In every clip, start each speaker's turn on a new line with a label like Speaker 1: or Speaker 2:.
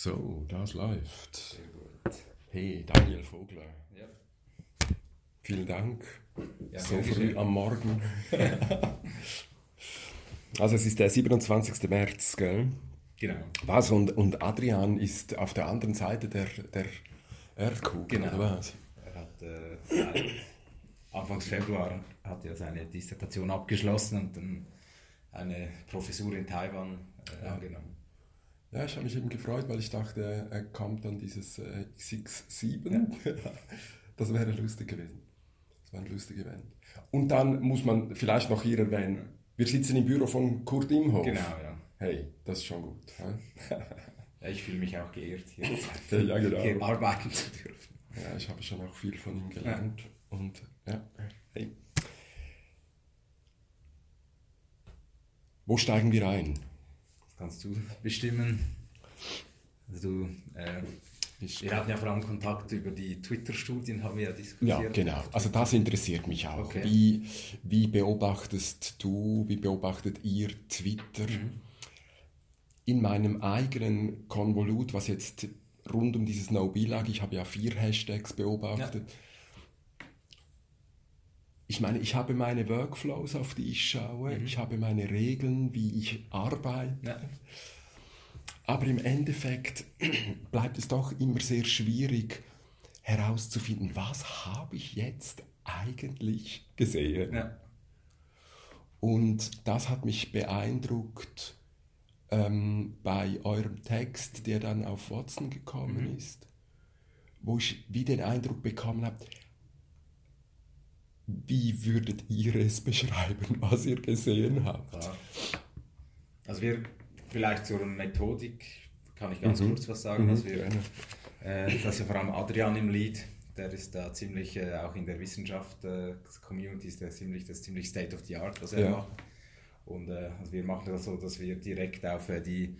Speaker 1: So, das läuft.
Speaker 2: Sehr gut.
Speaker 1: Hey, Daniel Vogler.
Speaker 2: Ja.
Speaker 1: Vielen Dank.
Speaker 2: Ja,
Speaker 1: so früh am Morgen. also es ist der 27. März, gell?
Speaker 2: Genau.
Speaker 1: Was? Und, und Adrian ist auf der anderen Seite der, der Erdkugel,
Speaker 2: Genau.
Speaker 1: oder was?
Speaker 2: Er hat äh, Anfangs Februar hat er seine Dissertation abgeschlossen und dann eine Professur in Taiwan äh,
Speaker 1: Ja.
Speaker 2: angenommen.
Speaker 1: Ja, ich habe mich eben gefreut, weil ich dachte, er kommt dann dieses äh, X7. Das wäre lustig gewesen. Das war ein lustiges Event. Und dann muss man vielleicht noch hier erwähnen, wir sitzen im Büro von Kurt Imhoff.
Speaker 2: Genau, ja.
Speaker 1: Hey, das ist schon gut.
Speaker 2: ja. Ich fühle mich auch geehrt, hier,
Speaker 1: Ja, genau.
Speaker 2: hier arbeiten zu dürfen.
Speaker 1: Ja, ich habe schon auch viel von ihm gelernt. Und ja, hey. Wo steigen wir ein?
Speaker 2: Kannst du bestimmen. Also du, äh,
Speaker 1: Ich,
Speaker 2: wir hatten ja vor allem Kontakt über die Twitter-Studien, haben wir ja diskutiert.
Speaker 1: ja, genau. Also das interessiert mich auch.
Speaker 2: Okay.
Speaker 1: Wie, wie beobachtest du, wie beobachtet ihr Twitter? In meinem eigenen Konvolut, was jetzt rund um dieses No-Be lag, ich habe ja vier Hashtags beobachtet. Ich meine, ich habe meine Workflows, auf die ich schaue, ich habe meine Regeln, wie ich arbeite.
Speaker 2: Ja.
Speaker 1: Aber im Endeffekt bleibt es doch immer sehr schwierig herauszufinden, was habe ich jetzt eigentlich gesehen.
Speaker 2: Ja.
Speaker 1: Und das hat mich beeindruckt ähm, bei eurem Text, der dann auf Watson gekommen ist, wo ich wie den Eindruck bekommen habe, wie würdet ihr es beschreiben, was ihr gesehen habt?
Speaker 2: Klar. Also wir, vielleicht zur Methodik kann ich ganz
Speaker 1: Mhm.
Speaker 2: kurz was sagen.
Speaker 1: Mhm,
Speaker 2: dass wir, äh, das ist ja vor allem Adrian im Lead, der ist da ziemlich, äh, auch in der Wissenschaft, äh, Community ist der ziemlich, das ist ziemlich State of the Art, was er
Speaker 1: Ja.
Speaker 2: macht. Und äh, also wir machen das so, dass wir direkt auf äh, die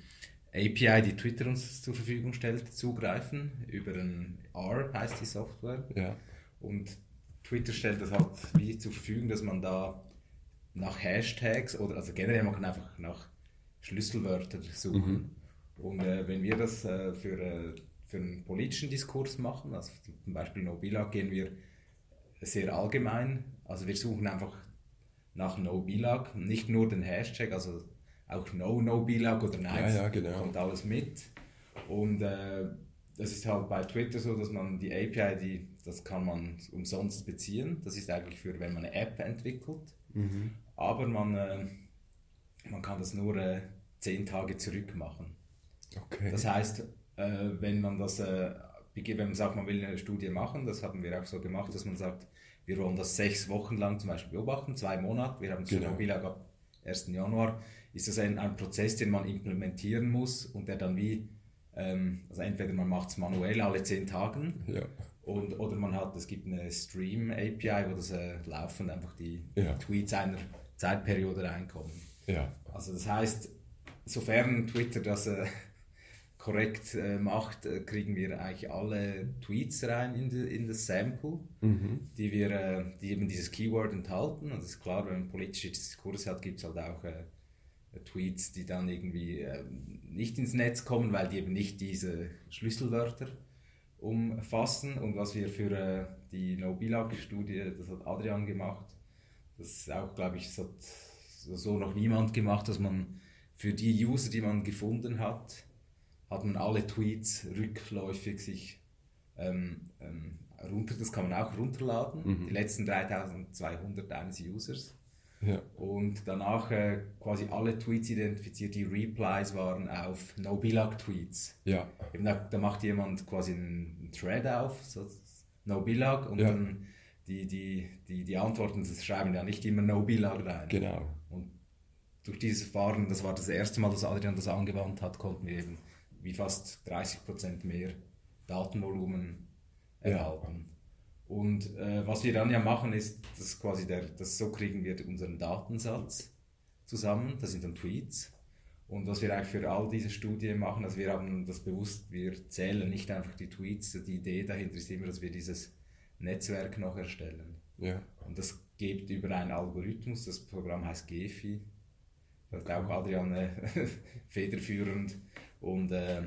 Speaker 2: API, die Twitter uns zur Verfügung stellt, zugreifen. Über ein R heißt die Software.
Speaker 1: Ja.
Speaker 2: Und Twitter stellt das halt wie zur Verfügung, dass man da nach Hashtags oder also generell man kann einfach nach Schlüsselwörtern suchen. Und äh, wenn wir das äh, für, äh, für einen politischen Diskurs machen, also zum Beispiel No Bilag, gehen wir sehr allgemein. Also wir suchen einfach nach No Bilag, nicht nur den Hashtag, also auch No No Bilag oder Nein,
Speaker 1: Ja, ja, genau.
Speaker 2: kommt alles mit. Und äh, das ist halt bei Twitter so, dass man die API, die, das kann man umsonst beziehen. Das ist eigentlich für, wenn man eine App entwickelt.
Speaker 1: Mhm.
Speaker 2: Aber man, äh, man kann das nur äh, zehn Tage zurück machen.
Speaker 1: Okay.
Speaker 2: Das heißt, äh, wenn man das, äh, wenn man sagt, man will eine Studie machen, das haben wir auch so gemacht, dass man sagt, wir wollen das sechs Wochen lang zum Beispiel beobachten, zwei Monate, wir haben es
Speaker 1: Genau.
Speaker 2: Bilag ab 1. Januar, ist das ein, ein Prozess, den man implementieren muss und der dann wie, ähm, also entweder man macht es manuell alle zehn Tagen
Speaker 1: Ja.
Speaker 2: Und, oder man hat, es gibt eine Stream-API, wo das äh, laufend einfach die
Speaker 1: Ja.
Speaker 2: Tweets einer Zeitperiode reinkommen.
Speaker 1: Ja.
Speaker 2: Also das heißt, sofern Twitter das äh, korrekt äh, macht, äh, kriegen wir eigentlich alle Tweets rein in, die, in das Sample,
Speaker 1: Mhm.
Speaker 2: die, wir, äh, die eben dieses Keyword enthalten. Und das ist klar, wenn man politische Diskurse hat, gibt es halt auch äh, Tweets, die dann irgendwie äh, nicht ins Netz kommen, weil die eben nicht diese Schlüsselwörter umfassen. Und was wir für äh, die No-Bilag-Studie, das hat Adrian gemacht, das ist auch, glaube ich, das hat so noch niemand gemacht, dass man für die User, die man gefunden hat, hat man alle Tweets rückläufig sich ähm, ähm, runter, das kann man auch runterladen,
Speaker 1: Mhm.
Speaker 2: die letzten 3200 eines Users.
Speaker 1: Ja.
Speaker 2: Und danach äh, quasi alle Tweets identifiziert, die Replies waren auf No-Bilag-Tweets.
Speaker 1: Ja.
Speaker 2: Eben da, da macht jemand quasi einen Thread auf, so No Bilag, und
Speaker 1: Ja.
Speaker 2: dann die, die, die, die Antworten das schreiben ja nicht immer No Bilag rein.
Speaker 1: Genau.
Speaker 2: Und durch dieses Verfahren, das war das erste Mal, dass Adrian das angewandt hat, konnten wir eben wie fast 30% mehr Datenvolumen
Speaker 1: Ja.
Speaker 2: Und äh, was wir dann ja machen, ist, dass quasi der, das, so kriegen wir unseren Datensatz zusammen, das sind dann Tweets. Und was wir eigentlich für all diese Studien machen, also wir haben das bewusst, wir zählen nicht einfach die Tweets, die Idee dahinter ist immer, dass wir dieses Netzwerk noch erstellen.
Speaker 1: Ja.
Speaker 2: Und das geht über einen Algorithmus, das Programm heißt Gefi. Da hat auch Adrian äh, federführend. Und äh,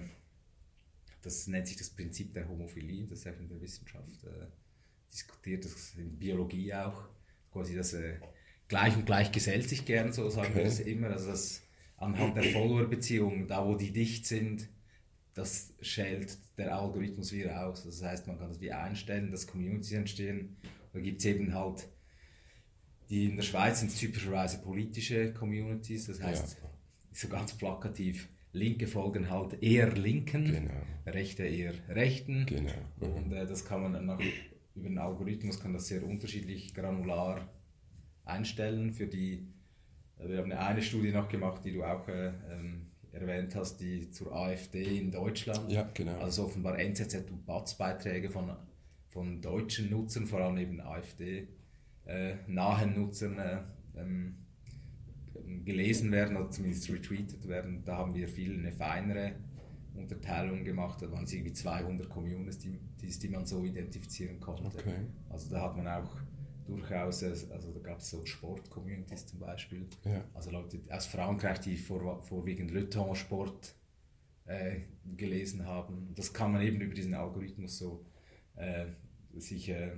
Speaker 2: das nennt sich das Prinzip der Homophilie, das ist in der Wissenschaft äh, diskutiert, das in Biologie auch, quasi das äh, gleich und gleich gesellt sich gern, so sagen okay. wir das immer, also das anhand der Follower-Beziehungen, da wo die dicht sind, das schält der Algorithmus wieder aus. Das heißt, man kann das wie einstellen, dass Communities entstehen. Da gibt es eben halt, die in der Schweiz sind typischerweise politische Communities, das heißt, ja. so ganz plakativ, Linke folgen halt eher Linken, genau. Rechte eher Rechten. Genau. Und äh, das kann man dann über den Algorithmus kann das sehr unterschiedlich granular einstellen. Für die, äh, wir haben eine Studie noch gemacht, die du auch äh, ähm, erwähnt hast, die zur AfD in Deutschland.
Speaker 1: Ja, genau.
Speaker 2: Also offenbar NZZ und BATS-Beiträge von, von deutschen Nutzern, vor allem eben AfD-nahen äh, Nutzern äh, ähm, gelesen werden oder zumindest retweetet werden. Da haben wir viel eine feinere Unterteilung gemacht. Da waren es irgendwie 200 Communities, die man so identifizieren konnte. Okay. Also da hat man auch durchaus, also da gab es so Sport-Communities zum Beispiel. Ja. Also Leute aus Frankreich, die vor, vorwiegend Le Temps-Sport äh, gelesen haben. Das kann man eben über diesen Algorithmus so äh, sich äh,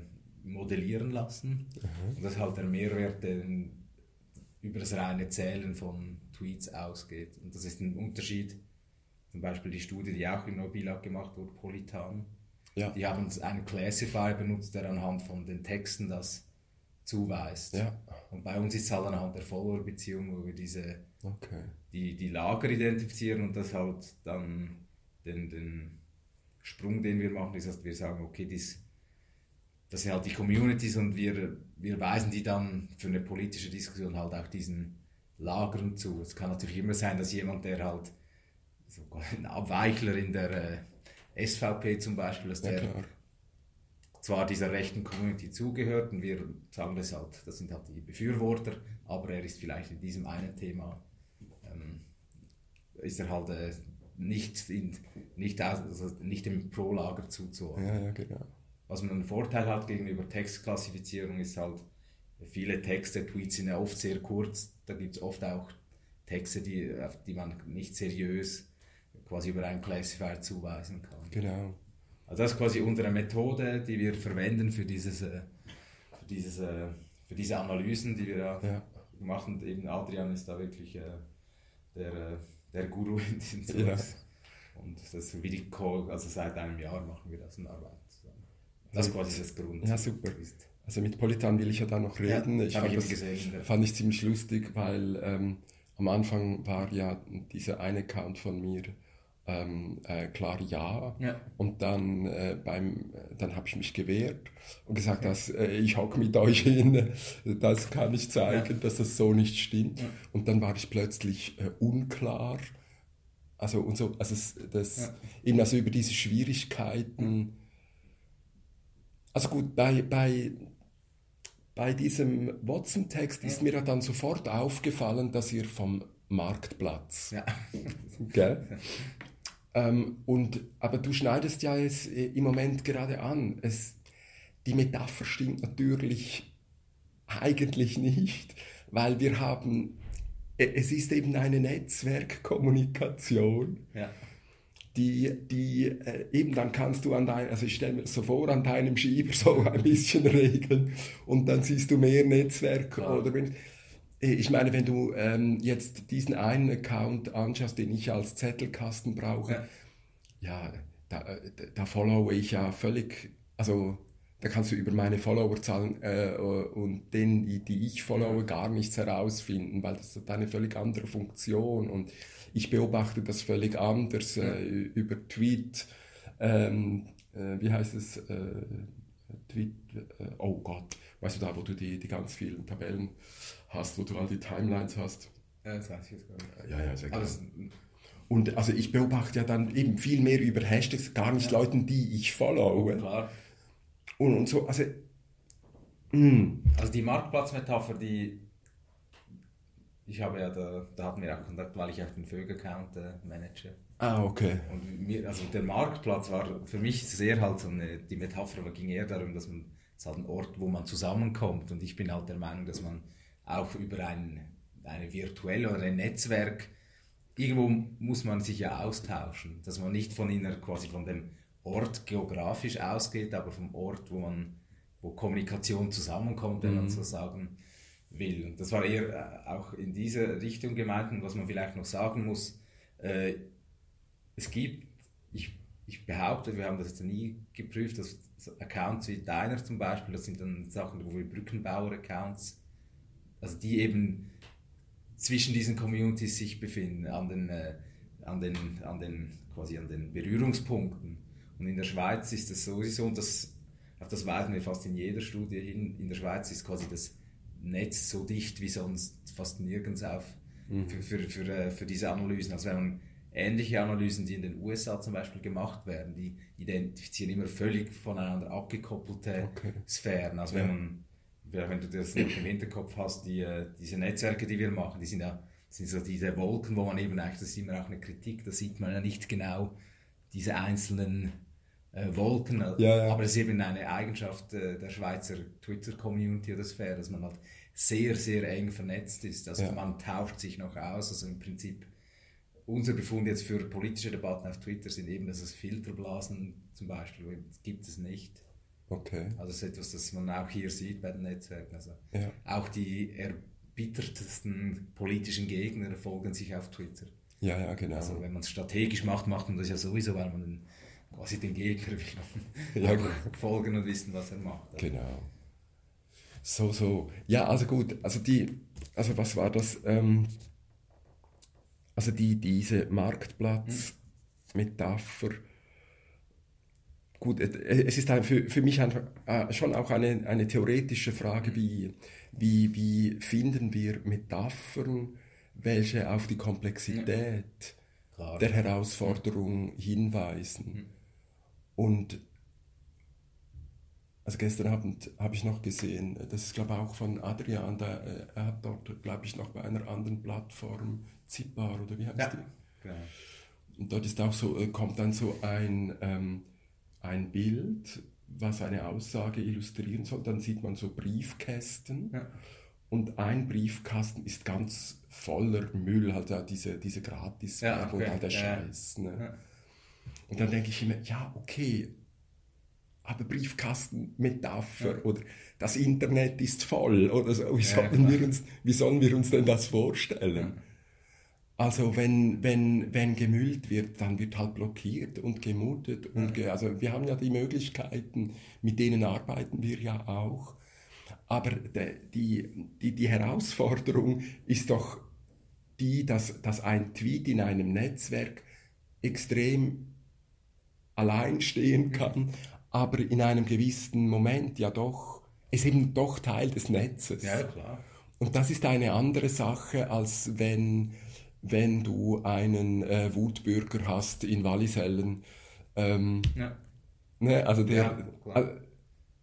Speaker 2: modellieren lassen. Mhm. Und das ist halt der Mehrwert, der über das reine Zählen von Tweets ausgeht. Und das ist ein Unterschied. Zum Beispiel die Studie, die auch in Nobilag gemacht wurde, Polytan. Ja. Die haben einen Classifier benutzt, der anhand von den Texten das zuweist. Ja. Und bei uns ist es halt anhand der Follower-Beziehung, wo wir diese, okay. die, die Lager identifizieren und das halt dann den, den Sprung, den wir machen, ist, dass wir sagen, okay, dies, das sind halt die Communities und wir, wir weisen die dann für eine politische Diskussion halt auch diesen Lagern zu. Es kann natürlich immer sein, dass jemand, der halt so ein Abweichler in der äh, SVP zum Beispiel, dass der ja, zwar dieser rechten Community zugehört und wir sagen das halt, das sind halt die Befürworter, aber er ist vielleicht in diesem einen Thema, ähm, ist er halt äh, nicht, in, nicht, also nicht im Pro-Lager zuzuordnen.
Speaker 1: Ja, ja, genau.
Speaker 2: Was man einen Vorteil hat gegenüber Textklassifizierung ist halt, viele Texte, Tweets sind ja oft sehr kurz, da gibt es oft auch Texte, die, die man nicht seriös quasi über einen Classifier zuweisen kann.
Speaker 1: Genau.
Speaker 2: Also das ist quasi unsere Methode, die wir verwenden für, dieses, äh, für, dieses, äh, für diese Analysen, die wir ja. machen. Und eben Adrian ist da wirklich äh, der, der Guru in diesem Zeugs. Ja. Und das ist wie die Call, also seit einem Jahr machen wir das und arbeiten zusammen. Das ist quasi das Grund.
Speaker 1: Ja, super. Also mit Politan will ich ja da noch reden. Ja, ich fand, ich das, gesehen, fand ich ziemlich lustig, weil ähm, am Anfang war ja dieser eine Account von mir, ähm, äh, klar ja. ja. Und dann, äh, beim, dann habe ich mich gewehrt und gesagt, okay. dass, äh, ich hocke mit euch hin, das kann ich zeigen, ja. dass das so nicht stimmt. Ja. Und dann war ich plötzlich äh, unklar. Also, und so, also das, eben also über diese Schwierigkeiten. Also gut, bei, bei, bei diesem Watson-Text ist mir dann sofort aufgefallen, dass ihr vom Marktplatz. Ja. Gell? Ähm, und, aber du schneidest ja es äh, im Moment gerade an. Es, die Metapher stimmt natürlich eigentlich nicht, weil wir haben, äh, es ist eben eine Netzwerkkommunikation. Ja. Die, die äh, eben dann kannst du an dein, also ich stelle mir so vor, an deinem Schieber so ein bisschen regeln und dann siehst du mehr Netzwerk ja. oder wenn, ich meine, wenn du ähm, jetzt diesen einen Account anschaust, den ich als Zettelkasten brauche, ja, ja da, äh, da followe ich ja völlig, also da kannst du über meine Followerzahlen äh, und den, die ich followe, gar nichts herausfinden, weil das hat eine völlig andere Funktion und ich beobachte das völlig anders äh, über Tweet, ähm, äh, wie heißt es, äh, Tweet, äh, oh Gott, weißt du da, wo du die, die ganz vielen Tabellen hast, wo du all die Timelines hast.
Speaker 2: Ja, das weiß ich jetzt gar nicht.
Speaker 1: Ja, ja, sehr gerne. Und also ich beobachte ja dann eben viel mehr über Hashtags, gar nicht ja. Leuten, die ich follow.
Speaker 2: Klar.
Speaker 1: Und, und so, also.
Speaker 2: Mh. Hm. Also die Marktplatzmetapher, die. Ich habe ja, da, da hatten wir auch Kontakt, weil ich auch den Vögel-Account äh, manage.
Speaker 1: Ah, okay.
Speaker 2: Und mir, also der Marktplatz war für mich sehr halt so eine, die Metapher ging eher darum, dass man, es ist halt ein Ort, wo man zusammenkommt und ich bin halt der Meinung, dass man auch über ein, eine virtuelle oder ein Netzwerk irgendwo muss man sich ja austauschen, dass man nicht von inner, quasi von dem Ort geografisch ausgeht, aber vom Ort, wo man, wo Kommunikation zusammenkommt, wenn mhm. man so sagen will. Und das war eher äh, auch in diese Richtung gemeint und was man vielleicht noch sagen muss, äh, es gibt, ich, ich behaupte, wir haben das jetzt nie geprüft, dass Accounts wie deiner zum Beispiel, das sind dann Sachen, wo wir Brückenbauer-Accounts, also die eben zwischen diesen Communities sich befinden, an den, äh, an den, an den, quasi an den Berührungspunkten. Und in der Schweiz ist das sowieso, und das, auf das weisen wir fast in jeder Studie hin, in der Schweiz ist quasi das Netz so dicht wie sonst fast nirgends auf mhm. für, für, für, äh, für diese Analysen. Also wenn man ähnliche Analysen, die in den USA zum Beispiel gemacht werden, die identifizieren immer völlig voneinander abgekoppelte okay. Sphären. Also wenn man wenn du das noch im Hinterkopf hast, die, äh, diese Netzwerke, die wir machen, die sind ja sind so diese Wolken, wo man eben eigentlich, das ist immer auch eine Kritik, da sieht man ja nicht genau diese einzelnen äh, Wolken, ja, ja. aber es ist eben eine Eigenschaft äh, der Schweizer Twitter-Community oder Sphäre, dass man halt sehr, sehr eng vernetzt ist, also ja. man tauscht sich noch aus, also im Prinzip unser Befund jetzt für politische Debatten auf Twitter sind eben, dass es Filterblasen zum Beispiel gibt es nicht. Okay. Also das ist etwas, das man auch hier sieht bei den Netzwerken. Also ja. Auch die erbittertsten politischen Gegner folgen sich auf Twitter.
Speaker 1: Ja, ja, genau.
Speaker 2: Also wenn man es strategisch macht, macht man das ja sowieso, weil man den, quasi den Gegner will ja, folgen und wissen, was er macht.
Speaker 1: Also. Genau. So, so. Ja, also gut. Also die, also was war das? Ähm, also die, diese Marktplatz-Metapher. Gut, es ist für, für mich äh, schon auch eine, eine theoretische Frage, wie, wie, wie finden wir Metaphern, welche auf die Komplexität ja. der Herausforderung hinweisen. Mhm. Und also gestern Abend habe ich noch gesehen, das ist glaube ich auch von Adrian, der, äh, er hat dort glaube ich noch bei einer anderen Plattform, Zipbar oder wie heißt ja. die? Genau. Und dort ist auch so, äh, kommt dann so ein ähm, ein Bild, was eine Aussage illustrieren soll. Dann sieht man so Briefkästen. Ja. Und ein Briefkasten ist ganz voller Müll, halt ja, diese, diese gratis ja, okay. und all der Scheiß. Ne? Ja. Und dann denke ich immer, ja, okay, aber Briefkasten, Metapher ja. oder das Internet ist voll oder so. Wie, sollen, wir uns, wie sollen wir uns denn das vorstellen? Also wenn, wenn, wenn gemüllt wird, dann wird halt blockiert und gemutet. Und ge also wir haben ja die Möglichkeiten, mit denen arbeiten wir ja auch. Aber de, die, die, die Herausforderung ist doch die, dass, dass ein Tweet in einem Netzwerk extrem allein stehen kann, aber in einem gewissen Moment ja doch, ist eben doch Teil des Netzes.
Speaker 2: Ja, klar.
Speaker 1: Und das ist eine andere Sache, als wenn wenn du einen äh, Wutbürger hast in Wallisellen. Ähm, ja. ne, also der. Ja, also,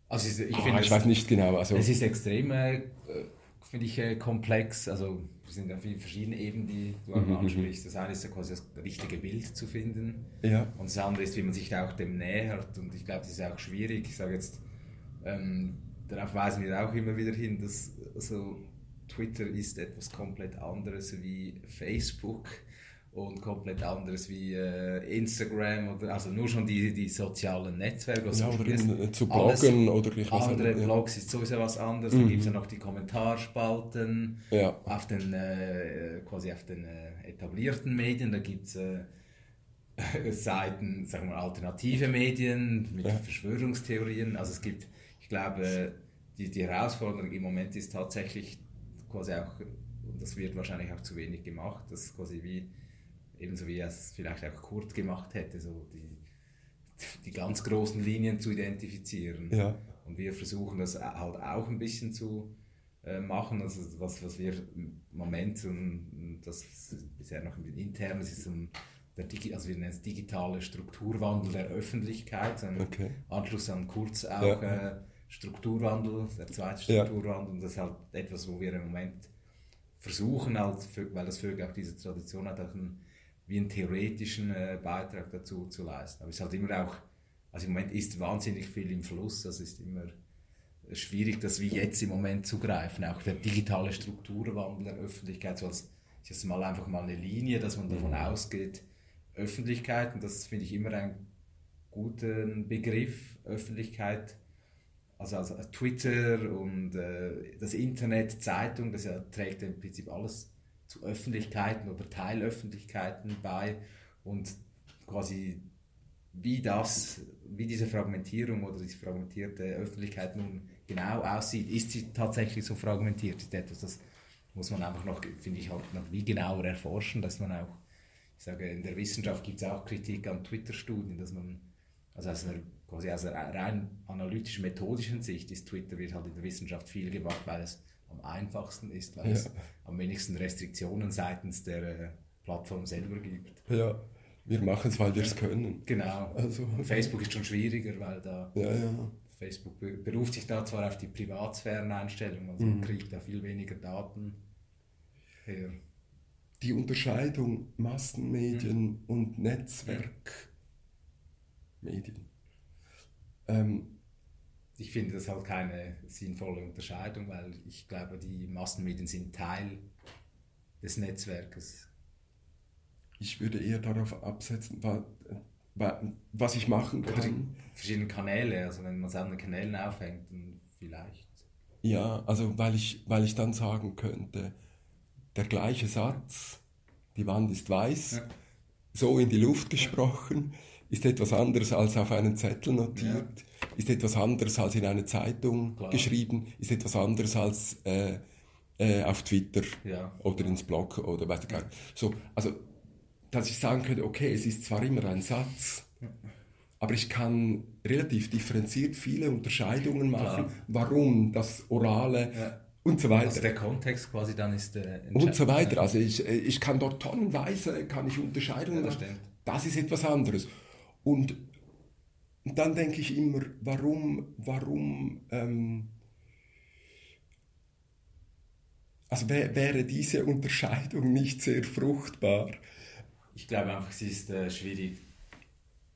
Speaker 1: also ich, oh, ich weiß nicht genau. Also,
Speaker 2: es ist extrem, äh, finde ich, äh, komplex. Also es sind ja viele verschiedene Ebenen, die du mhm, mhm, ansprichst. Das eine ist ja quasi das richtige Bild zu finden. Ja. Und das andere ist, wie man sich da auch dem nähert. Und ich glaube, das ist auch schwierig. Ich sage jetzt, ähm, darauf weisen wir auch immer wieder hin, dass also, Twitter ist etwas komplett anderes wie Facebook und komplett anderes wie äh, Instagram oder also nur schon die, die sozialen Netzwerke.
Speaker 1: Also ja, oder in, zu bloggen oder
Speaker 2: ich weiß Andere nicht, Blogs ist sowieso was anderes. Mhm. Dann gibt es ja noch die Kommentarspalten ja. auf den äh, quasi auf den äh, etablierten Medien. Da gibt es äh, Seiten, sagen wir alternative Medien mit ja. Verschwörungstheorien. Also es gibt, ich glaube, die, die Herausforderung im Moment ist tatsächlich quasi auch, und das wird wahrscheinlich auch zu wenig gemacht, das quasi wie, ebenso wie er es vielleicht auch Kurt gemacht hätte, so die, die ganz großen Linien zu identifizieren. Ja. Und wir versuchen das halt auch ein bisschen zu äh, machen, also was, was wir im Moment, und das bisher noch intern ist, um der Digi also wir nennen es digitale Strukturwandel der Öffentlichkeit, ein okay. Anschluss an Kurz auch ja. äh, Strukturwandel, der zweite Strukturwandel. Ja. Und das ist halt etwas, wo wir im Moment versuchen, halt, weil das Vögel auch diese Tradition hat, auch einen, wie einen theoretischen äh, Beitrag dazu zu leisten. Aber es ist halt immer auch, also im Moment ist wahnsinnig viel im Fluss, das ist immer schwierig, das wie jetzt im Moment zu greifen. Auch der digitale Strukturwandel der Öffentlichkeit, so als ist jetzt mal einfach mal eine Linie, dass man davon mhm. ausgeht, Öffentlichkeit, und das finde ich immer einen guten Begriff, Öffentlichkeit, also, also Twitter und äh, das Internet, Zeitung, das ja, trägt im Prinzip alles zu Öffentlichkeiten oder Teilöffentlichkeiten bei und quasi wie das, wie diese Fragmentierung oder diese fragmentierte Öffentlichkeit nun genau aussieht. Ist sie tatsächlich so fragmentiert? Ist etwas, das muss man einfach noch, finde ich, halt noch wie genauer erforschen, dass man auch, ich sage, in der Wissenschaft gibt es auch Kritik an Twitter-Studien, dass man, also aus einer, quasi aus einer rein analytisch-methodischen Sicht ist Twitter wird halt in der Wissenschaft viel gemacht, weil es am einfachsten ist, weil ja. es am wenigsten Restriktionen seitens der äh, Plattform selber gibt.
Speaker 1: Ja, wir machen es, weil wir es können.
Speaker 2: Genau. Also, Facebook ist schon schwieriger, weil da
Speaker 1: ja, ja.
Speaker 2: Facebook beruft sich da zwar auf die Privatsphäreneinstellung, also mhm. kriegt da viel weniger Daten her.
Speaker 1: Die Unterscheidung Massenmedien mhm. und Netzwerkmedien. Ähm,
Speaker 2: ich finde das halt keine sinnvolle Unterscheidung, weil ich glaube, die Massenmedien sind Teil des Netzwerkes.
Speaker 1: Ich würde eher darauf absetzen, was ich machen kann.
Speaker 2: Verschiedene Kanäle, also wenn man es an den Kanälen aufhängt, dann vielleicht.
Speaker 1: Ja, also weil ich, weil ich dann sagen könnte, der gleiche Satz, die Wand ist weiß, ja. so in die Luft gesprochen, ist etwas anderes als auf einen Zettel notiert. Ja ist etwas anderes als in einer Zeitung Klar. geschrieben, ist etwas anderes als äh, äh, auf Twitter ja. oder ins Blog oder weiß ich gar nicht. So, also, dass ich sagen könnte, okay, es ist zwar immer ein Satz, aber ich kann relativ differenziert viele Unterscheidungen machen, Klar. warum das Orale ja. und so weiter. Also
Speaker 2: der Kontext quasi dann ist der
Speaker 1: Und so weiter. Also ich, äh, ich kann dort tonnenweise kann ich Unterscheidungen ja, das, das ist etwas anderes. Und dann denke ich immer, warum, warum, ähm, also wär, wäre diese Unterscheidung nicht sehr fruchtbar?
Speaker 2: Ich glaube einfach, es ist äh, schwierig.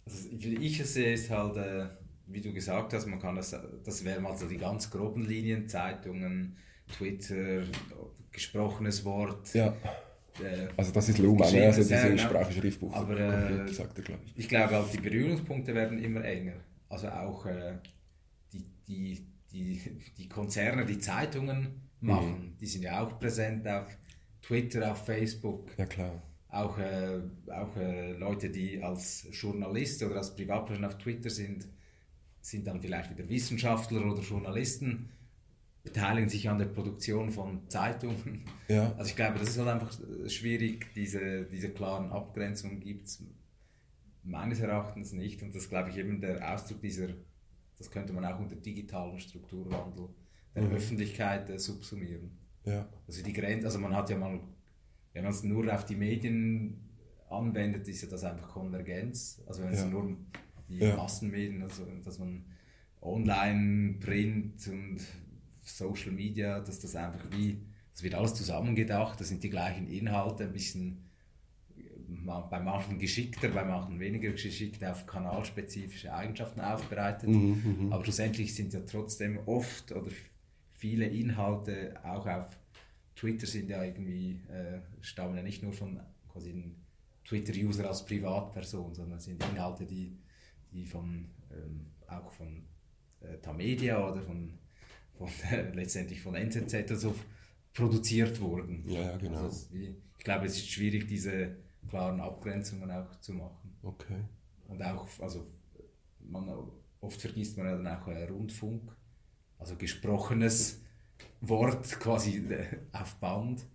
Speaker 2: Also, wie ich es sehe, ist halt, äh, wie du gesagt hast, man kann das, das wären mal so die ganz groben Linien, Zeitungen, Twitter, gesprochenes Wort.
Speaker 1: Ja äh, also das ist Luma, ne? also diese genau. Sprachschriftbuch.
Speaker 2: Aber äh, sagt er, glaube ich. ich glaube auch, die Berührungspunkte werden immer enger. Also auch äh, die, die, die, die Konzerne, die Zeitungen machen, mhm. die sind ja auch präsent auf Twitter, auf Facebook.
Speaker 1: Ja klar.
Speaker 2: Auch, äh, auch äh, Leute, die als Journalist oder als Privatperson auf Twitter sind, sind dann vielleicht wieder Wissenschaftler oder Journalisten beteiligen sich an der Produktion von Zeitungen. Ja. Also ich glaube, das ist halt einfach schwierig, diese, diese klaren Abgrenzungen gibt es meines Erachtens nicht. Und das glaube ich eben der Ausdruck dieser, das könnte man auch unter digitalen Strukturwandel der mhm. Öffentlichkeit äh, subsumieren.
Speaker 1: Ja.
Speaker 2: Also die Grenze, also man hat ja mal, wenn man es nur auf die Medien anwendet, ist ja das einfach Konvergenz. Also wenn es ja. nur die ja. Massenmedien, also dass man online, Print und Social Media, dass das einfach wie, das wird alles zusammengedacht, das sind die gleichen Inhalte, ein bisschen bei manchen geschickter, bei manchen weniger geschickt auf kanalspezifische Eigenschaften aufbereitet. Mhm, mhm, Aber schlussendlich sind ja trotzdem oft oder viele Inhalte auch auf Twitter sind ja irgendwie, äh, stammen ja nicht nur von quasi Twitter-User als Privatperson, sondern sind Inhalte, die, die von, ähm, auch von äh, Tamedia oder von von, äh, letztendlich von NZZ oder so produziert wurden.
Speaker 1: Ja, ja genau.
Speaker 2: Also ich glaube, es ist schwierig, diese klaren Abgrenzungen auch zu machen.
Speaker 1: Okay.
Speaker 2: Und auch, also man, oft vergisst man ja dann auch äh, Rundfunk, also gesprochenes Wort quasi äh, auf Band.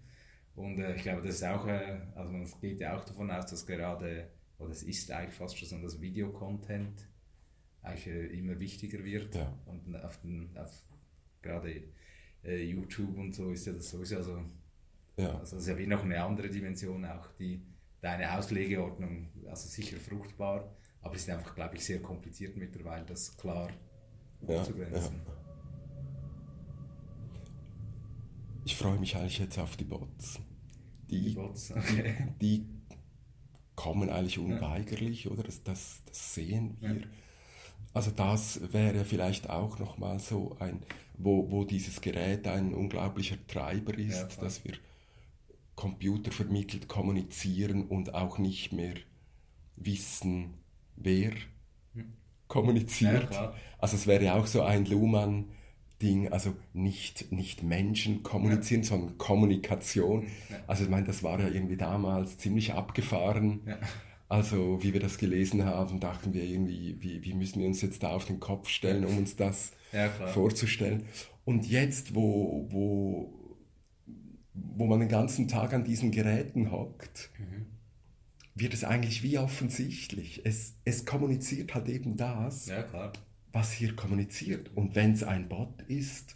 Speaker 2: Und äh, ich glaube, das ist auch, äh, also man geht ja auch davon aus, dass gerade, oder es ist eigentlich fast schon so, dass Videocontent eigentlich äh, immer wichtiger wird.
Speaker 1: Ja.
Speaker 2: Und auf, den, auf gerade äh, YouTube und so ist ja das sowieso, also, ja. also das ist ja wie noch eine andere Dimension, auch die, deine Auslegeordnung, also sicher fruchtbar, aber es ist einfach, glaube ich, sehr kompliziert mittlerweile, das klar ja, abzugrenzen. Ja.
Speaker 1: Ich freue mich eigentlich jetzt auf die Bots.
Speaker 2: Die, die Bots, okay.
Speaker 1: die, kommen eigentlich unweigerlich, oder? Das, das, das sehen wir. Also das wäre vielleicht auch nochmal so ein, wo, wo dieses Gerät ein unglaublicher Treiber ist, ja, dass wir Computer vermittelt kommunizieren und auch nicht mehr wissen, wer kommuniziert.
Speaker 2: Ja,
Speaker 1: also es wäre auch so ein Luhmann-Ding, also nicht, nicht Menschen kommunizieren, sondern Kommunikation. Also ich meine, das war ja irgendwie damals ziemlich abgefahren.
Speaker 2: Ja.
Speaker 1: Also wie wir das gelesen haben, dachten wir irgendwie, wie, wie müssen wir uns jetzt da auf den Kopf stellen, um uns das
Speaker 2: Ja,
Speaker 1: vorzustellen. Und jetzt, wo, wo, wo man den ganzen Tag an diesen Geräten hockt, wird es eigentlich wie offensichtlich. Es, es kommuniziert halt eben das,
Speaker 2: Ja,
Speaker 1: was hier kommuniziert. Und wenn es ein Bot ist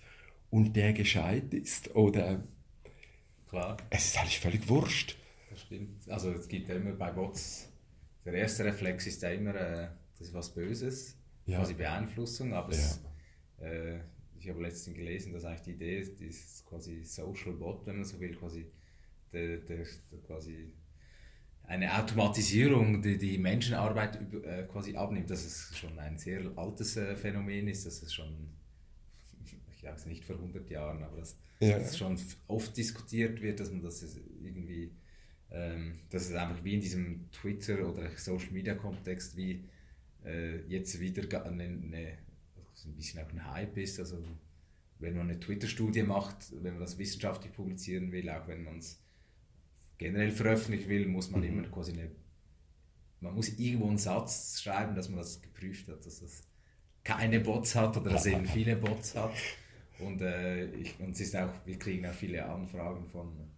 Speaker 1: und der gescheit ist, oder
Speaker 2: Klar,
Speaker 1: es ist eigentlich völlig wurscht.
Speaker 2: das stimmt. Also es gibt ja immer bei Bots, der erste Reflex ist ja immer, äh, das ist was Böses,
Speaker 1: Ja.
Speaker 2: quasi Beeinflussung, aber es, äh, ich habe letztens gelesen, dass eigentlich die Idee ist, dieses quasi Social Bot, wenn man so will, quasi, der, der, der quasi eine Automatisierung, die die Menschenarbeit äh, quasi abnimmt, dass es schon ein sehr altes äh, Phänomen ist, dass es schon, ich glaube es nicht vor 100 Jahren, aber dass,
Speaker 1: Ja.
Speaker 2: dass es schon oft diskutiert wird, dass man das ist irgendwie, ähm, dass es einfach wie in diesem Twitter oder Social Media Kontext wie äh, jetzt wieder eine, eine, also ein bisschen auch ein Hype ist, also wenn man eine Twitter-Studie macht, wenn man das wissenschaftlich publizieren will, auch wenn man es generell veröffentlichen will, muss man immer quasi eine, man muss irgendwo einen Satz schreiben, dass man das geprüft hat, dass es keine Bots hat oder dass es eben viele Bots hat. Und, äh, ich, und es ist auch, wir kriegen auch viele Anfragen von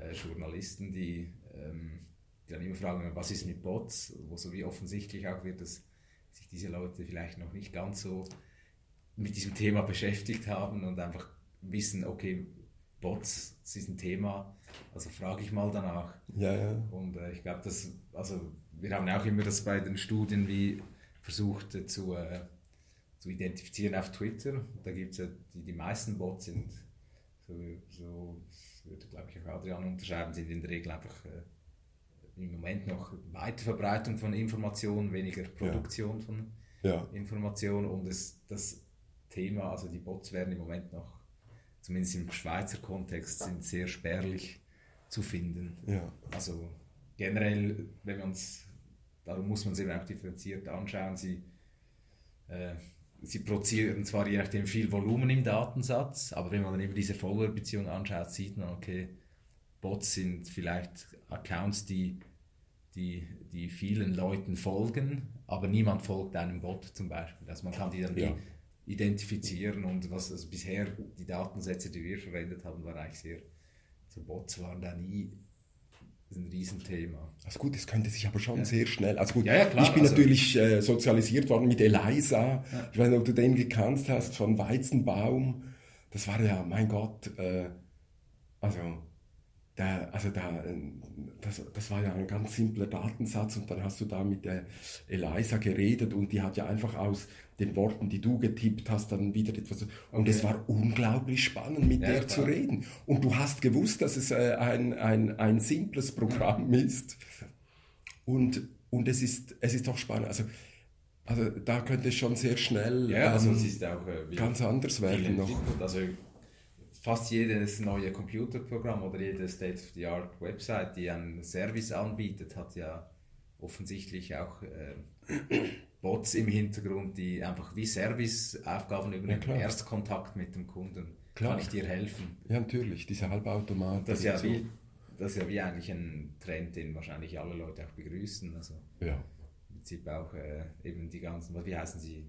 Speaker 2: äh, Journalisten, die, ähm, die dann immer fragen, was ist mit Bots, wo so wie offensichtlich auch wird, dass sich diese Leute vielleicht noch nicht ganz so mit diesem Thema beschäftigt haben und einfach wissen, okay, Bots das ist ein Thema, also frage ich mal danach.
Speaker 1: Ja, ja.
Speaker 2: Und äh, ich glaube, dass, also wir haben auch immer das bei den Studien wie versucht äh, zu, äh, zu identifizieren auf Twitter. Da gibt es ja die, die meisten Bots sind so, so würde glaube ich auch Adrian unterschreiben, sind in der Regel einfach äh, im Moment noch Weiterverbreitung von Informationen, weniger Produktion von
Speaker 1: Ja,
Speaker 2: Information und das, das Thema, also die Bots werden im Moment noch, zumindest im Schweizer Kontext, sind sehr spärlich zu finden.
Speaker 1: ja.
Speaker 2: Also generell, wenn man es, darum muss man es eben auch differenziert anschauen, sie, äh, sie produzieren zwar je nachdem viel Volumen im Datensatz, aber wenn man dann eben diese Follower-Beziehung anschaut, sieht man, okay, Bots sind vielleicht Accounts, die, die, die vielen Leuten folgen, aber niemand folgt einem Bot zum Beispiel. Also man kann die dann
Speaker 1: Ja.
Speaker 2: identifizieren und was also bisher die Datensätze, die wir verwendet haben, waren eigentlich sehr, so Bots waren da nie ein Riesenthema.
Speaker 1: Also gut, das könnte sich aber schon sehr schnell. Also gut,
Speaker 2: Ja, ja, klar,
Speaker 1: ich bin
Speaker 2: also-
Speaker 1: natürlich äh, sozialisiert worden mit Eliza. Ich weiß nicht, ob du den gekannt hast von Weizenbaum. Das war ja, mein Gott, äh, also, der, also der, äh, das, das war ja ein ganz simpler Datensatz und dann hast du da mit der Eliza geredet und die hat ja einfach aus den Worten, die du getippt hast, dann wieder etwas. Und es war unglaublich spannend, mit
Speaker 2: Ja,
Speaker 1: der zu reden. Und du hast gewusst, dass es äh, ein, ein, ein simples Programm ist. Und, und es, ist, es ist doch spannend. Also, also da könnte es schon sehr schnell
Speaker 2: Ja, also
Speaker 1: ähm,
Speaker 2: es ist auch äh,
Speaker 1: ganz anders werden noch.
Speaker 2: Also fast jedes neue Computerprogramm oder jede State-of-the-Art-Website, die einen Service anbietet, hat ja offensichtlich auch äh, Bots im Hintergrund, die einfach wie Serviceaufgaben übernehmen.
Speaker 1: klar.
Speaker 2: Erstkontakt mit dem Kunden.
Speaker 1: Klar.
Speaker 2: Kann ich dir helfen?
Speaker 1: Ja, natürlich, diese Halbautomaten.
Speaker 2: Das ist ja wie, das ist ja wie eigentlich ein Trend, den wahrscheinlich alle Leute auch begrüßen. Also
Speaker 1: Ja,
Speaker 2: im Prinzip auch äh, eben die ganzen, was- wie heißen sie?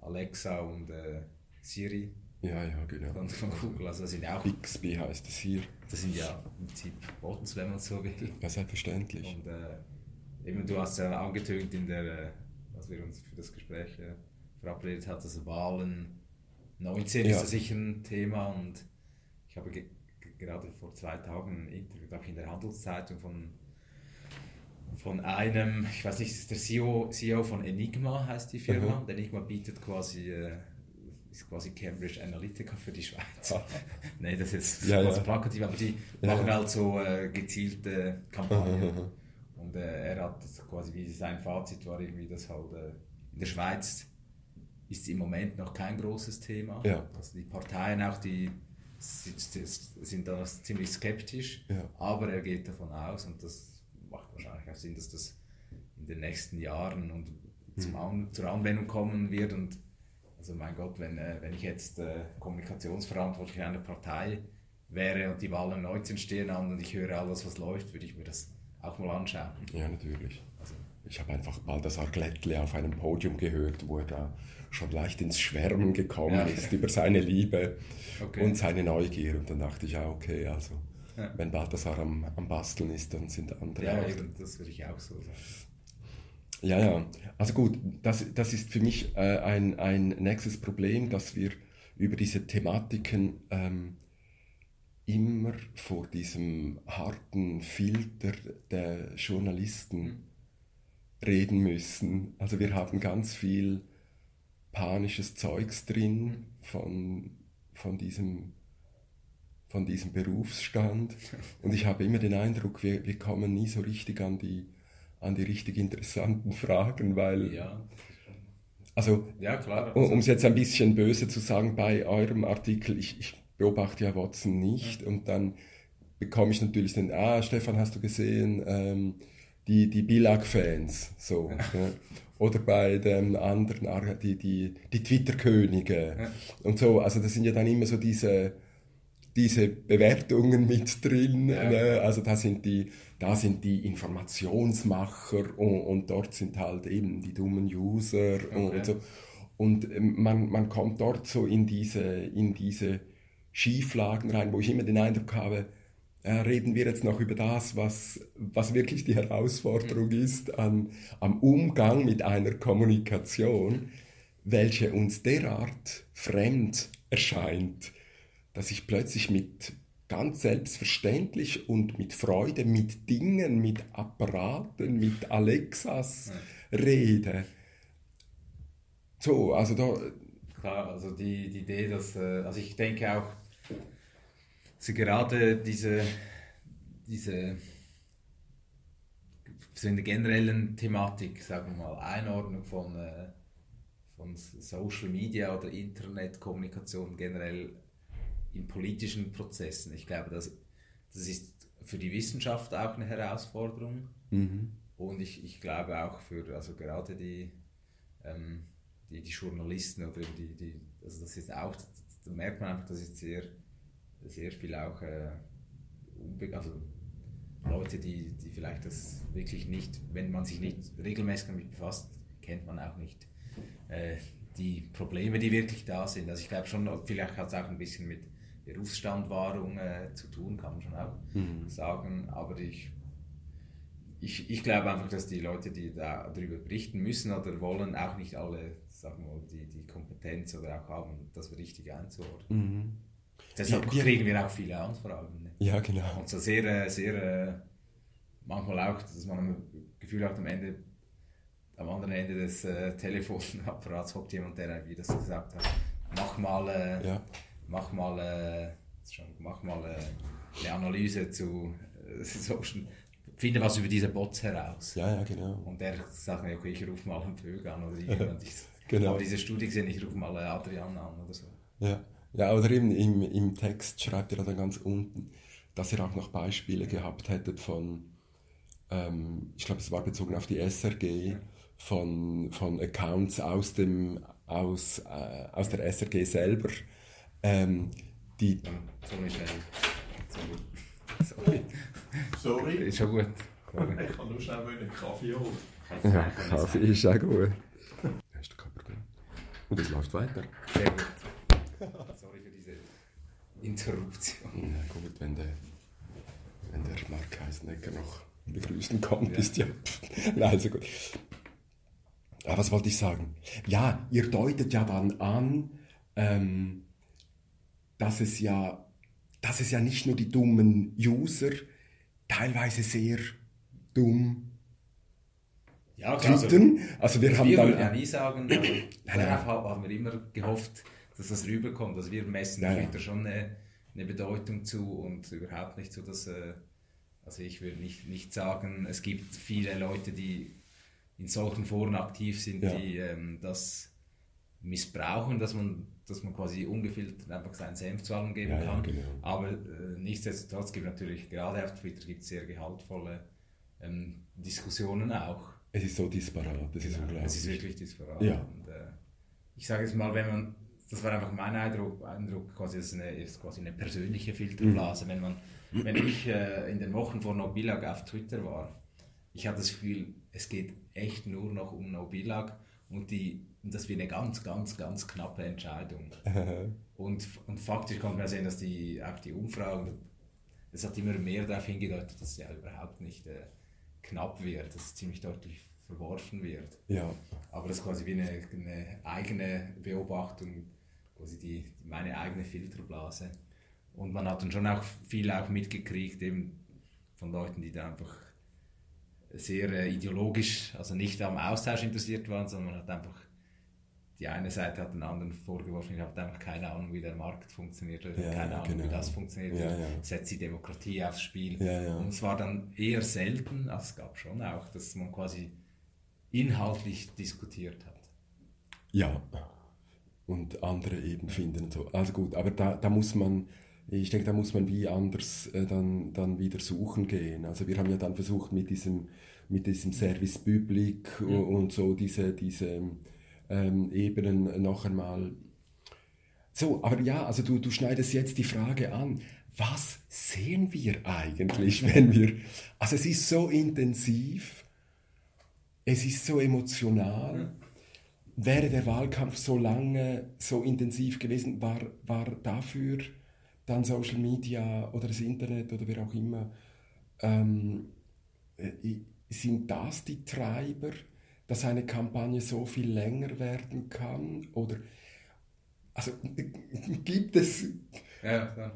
Speaker 2: Alexa und äh, Siri
Speaker 1: ja, ja, genau.
Speaker 2: von, von Google. Also das sind auch,
Speaker 1: Bixby heißt es hier.
Speaker 2: das sind ja im Prinzip Bots, wenn man so will.
Speaker 1: Ja, selbstverständlich.
Speaker 2: Und äh, eben du hast ja angetönt in der, äh, was wir uns für das Gespräch äh, verabredet haben, also Wahlen 19
Speaker 1: Ja.
Speaker 2: ist ja sicher ein Thema und ich habe ge ge- gerade vor zwei Tagen ein Interview, glaube ich, in der Handelszeitung von von einem, ich weiß nicht, das ist der CEO, CEO von Enigma heißt die Firma.
Speaker 1: Mhm.
Speaker 2: Enigma bietet quasi, äh, ist quasi Cambridge Analytica für die Schweiz. nee, das ist
Speaker 1: Ja, ja.
Speaker 2: plakativ, aber die
Speaker 1: Ja.
Speaker 2: machen halt so äh, gezielte Kampagnen. Und äh, er hat quasi, wie sein Fazit war irgendwie, dass halt äh, in der Schweiz ist im Moment noch kein großes Thema.
Speaker 1: Ja.
Speaker 2: Also die Parteien auch, die sind da ziemlich skeptisch, ja. aber er geht davon aus und das macht wahrscheinlich auch Sinn, dass das in den nächsten Jahren und zum mhm. An zur Anwendung kommen wird und also mein Gott, wenn, äh, wenn ich jetzt äh, Kommunikationsverantwortlich einer Partei wäre und die Wahlen 19 stehen an und ich höre alles, was läuft, würde ich mir das auch mal anschauen.
Speaker 1: Ja, natürlich. Also, ich habe einfach Baldassar Glättle auf einem Podium gehört, wo er da schon leicht ins Schwärmen gekommen ja. ist über seine Liebe okay. und seine Neugier. Und dann dachte ich, ja, okay, also ja. wenn Balthasar am, am Basteln ist, dann sind andere
Speaker 2: ja, auch. Eben, das würde ich auch so sagen.
Speaker 1: Ja, ja. Also gut, das, das ist für mich äh, ein, ein nächstes Problem, dass wir über diese Thematiken ähm, immer vor diesem harten Filter der Journalisten mhm. reden müssen. Also wir haben ganz viel panisches Zeugs drin von, von, diesem, von diesem Berufsstand. Und ich habe immer den Eindruck, wir, wir kommen nie so richtig an die, an die richtig interessanten Fragen, weil... Ja. Also, ja, klar. um es jetzt ein bisschen böse zu sagen, bei eurem Artikel, ich, ich beobachte ja Watson nicht ja. und dann bekomme ich natürlich den, ah, Stefan, hast du gesehen, ähm, die, die Bilag-Fans, so. Ja. Oder bei den anderen, die, die, die Twitter-Könige und so. Also das sind ja dann immer so diese, diese Bewertungen mit drin. Ja. Ne? Also da sind die, da sind die Informationsmacher und, und dort sind halt eben die dummen User okay. und, und, so. Und ähm, man, man kommt dort so in diese, in diese Schieflagen rein, wo ich immer den Eindruck habe, äh, reden wir jetzt noch über das, was, was wirklich die Herausforderung mhm. ist an, am Umgang mit einer Kommunikation, welche uns derart fremd erscheint, dass ich plötzlich mit ganz selbstverständlich und mit Freude mit Dingen, mit Apparaten, mit Alexas rede. So, also da.
Speaker 2: Klar, also die, die Idee, dass, äh, also ich denke auch, also gerade diese, diese so in der generellen Thematik, sagen wir mal, Einordnung von, äh, von Social Media oder Internetkommunikation generell in politischen Prozessen. Ich glaube, das, das ist für die Wissenschaft auch eine Herausforderung. Mhm. Und ich, ich glaube auch für, also gerade die, ähm, die, die Journalisten oder die, die, also das ist auch, da merkt man einfach, das ist sehr sehr viel auch äh, also Leute, die, die vielleicht das wirklich nicht, wenn man sich nicht regelmäßig damit befasst, kennt man auch nicht äh, die Probleme, die wirklich da sind. Also ich glaube schon, vielleicht hat es auch ein bisschen mit Berufsstandwahrung äh, zu tun, kann man schon auch mhm. sagen. Aber ich, ich, ich glaube einfach, dass die Leute, die da darüber berichten müssen oder wollen, auch nicht alle sagen wir, die, die Kompetenz oder auch haben, das richtig einzuordnen. Mhm. Deshalb ja, kriegen wir auch viele Anfragen. Ne?
Speaker 1: Ja, genau.
Speaker 2: Und so sehr, äh, sehr, äh, manchmal auch, dass man ein Gefühl hat, am Ende, am anderen Ende des äh, Telefonapparats hockt jemand, der, wie das gesagt hat, mach mal, äh, ja. Mach mal, äh, schon, mach mal äh, eine Analyse zu Social, finde was über diese Bots heraus.
Speaker 1: Ja, ja, genau.
Speaker 2: Und der sagt, okay, ich rufe mal einen Vögel an oder jemand. genau. Aber diese Studie gesehen, ich rufe mal Adrian an oder so.
Speaker 1: Ja. Ja, oder eben im, im Text schreibt er dann ganz unten, dass ihr auch noch Beispiele gehabt hättet von, ähm, ich glaube, es war bezogen auf die SRG, von, von Accounts aus, dem, aus, äh, aus der SRG selber, ähm, die...
Speaker 2: Sorry, schnell. Sorry. Sorry. Ist schon gut.
Speaker 3: Sorry. Ich kann nur schnell einen Kaffee holen.
Speaker 1: Ja, Kaffee ist auch gut. Hast du kein Und es läuft weiter.
Speaker 2: Sehr gut. Sorry für diese Interruption.
Speaker 1: Ja, gut, wenn der, wenn der Mark Heisenegger noch begrüßen kommt, ja. ist ja. Nein, also gut. Aber was wollte ich sagen? Ja, ihr deutet ja dann an, ähm, dass es ja, dass es ja nicht nur die dummen User, teilweise sehr dumm
Speaker 2: ja, klar, also,
Speaker 1: also wir haben wir dann,
Speaker 2: ja nie sagen, also, darauf haben wir immer gehofft, dass das rüberkommt. Also wir messen ja, Twitter schon eine, eine, Bedeutung zu und überhaupt nicht so, dass, äh, also ich würde nicht, nicht sagen, es gibt viele Leute, die in solchen Foren aktiv sind, ja. die ähm, das missbrauchen, dass man, dass man quasi ungefiltert einfach seinen Senf zu allem geben
Speaker 1: Ja, ja,
Speaker 2: kann.
Speaker 1: genau.
Speaker 2: Aber äh, nichtsdestotrotz gibt es natürlich, gerade auf Twitter gibt es sehr gehaltvolle ähm, Diskussionen auch.
Speaker 1: Es ist so disparat, das ist
Speaker 2: Genau,
Speaker 1: unglaublich.
Speaker 2: Es ist wirklich disparat.
Speaker 1: Ja.
Speaker 2: Und, äh, ich sage jetzt mal, wenn man, das war einfach mein Eindruck, Eindruck quasi, ist, eine, ist quasi eine persönliche Filterblase.
Speaker 1: Mhm.
Speaker 2: Wenn, man, wenn ich äh, in den Wochen vor Nobilag auf Twitter war, ich hatte das Gefühl, es geht echt nur noch um Nobilag und, die, und das wird eine ganz, ganz, ganz knappe Entscheidung. Und, und faktisch konnte man sehen, dass die, auch die Umfragen, es hat immer mehr darauf hingedeutet, dass es ja überhaupt nicht äh, knapp wird, dass es ziemlich deutlich verworfen wird.
Speaker 1: ja,
Speaker 2: Aber das ist quasi wie eine, eine eigene Beobachtung, quasi die, meine eigene Filterblase. Und man hat dann schon auch viel auch mitgekriegt, eben von Leuten, die da einfach sehr äh, ideologisch, also nicht am Austausch interessiert waren, sondern man hat einfach, die eine Seite hat den anderen vorgeworfen, ich habe einfach keine Ahnung, wie der Markt funktioniert oder
Speaker 1: Ja,
Speaker 2: keine Ahnung, wie
Speaker 1: genau.
Speaker 2: das funktioniert,
Speaker 1: Ja, ja.
Speaker 2: setzt die Demokratie aufs Spiel. Und es war dann eher selten, also es gab schon auch, dass man quasi inhaltlich diskutiert hat.
Speaker 1: ja. Und andere eben finden so. Also gut, aber da, da muss man, ich denke, da muss man wie anders äh, dann, dann wieder suchen gehen. Also wir haben ja dann versucht mit diesem, mit diesem Service Public und so diese, diese ähm, Ebenen noch einmal. So, aber ja, also du, du schneidest jetzt die Frage an. Was sehen wir eigentlich, wenn wir. Also es ist so intensiv, es ist so emotional. Wäre der Wahlkampf so lange, so intensiv gewesen, war, war dafür dann Social Media oder das Internet oder wer auch immer, ähm, äh, sind das die Treiber, dass eine Kampagne so viel länger werden kann? Oder also gibt es
Speaker 2: Ja, ja.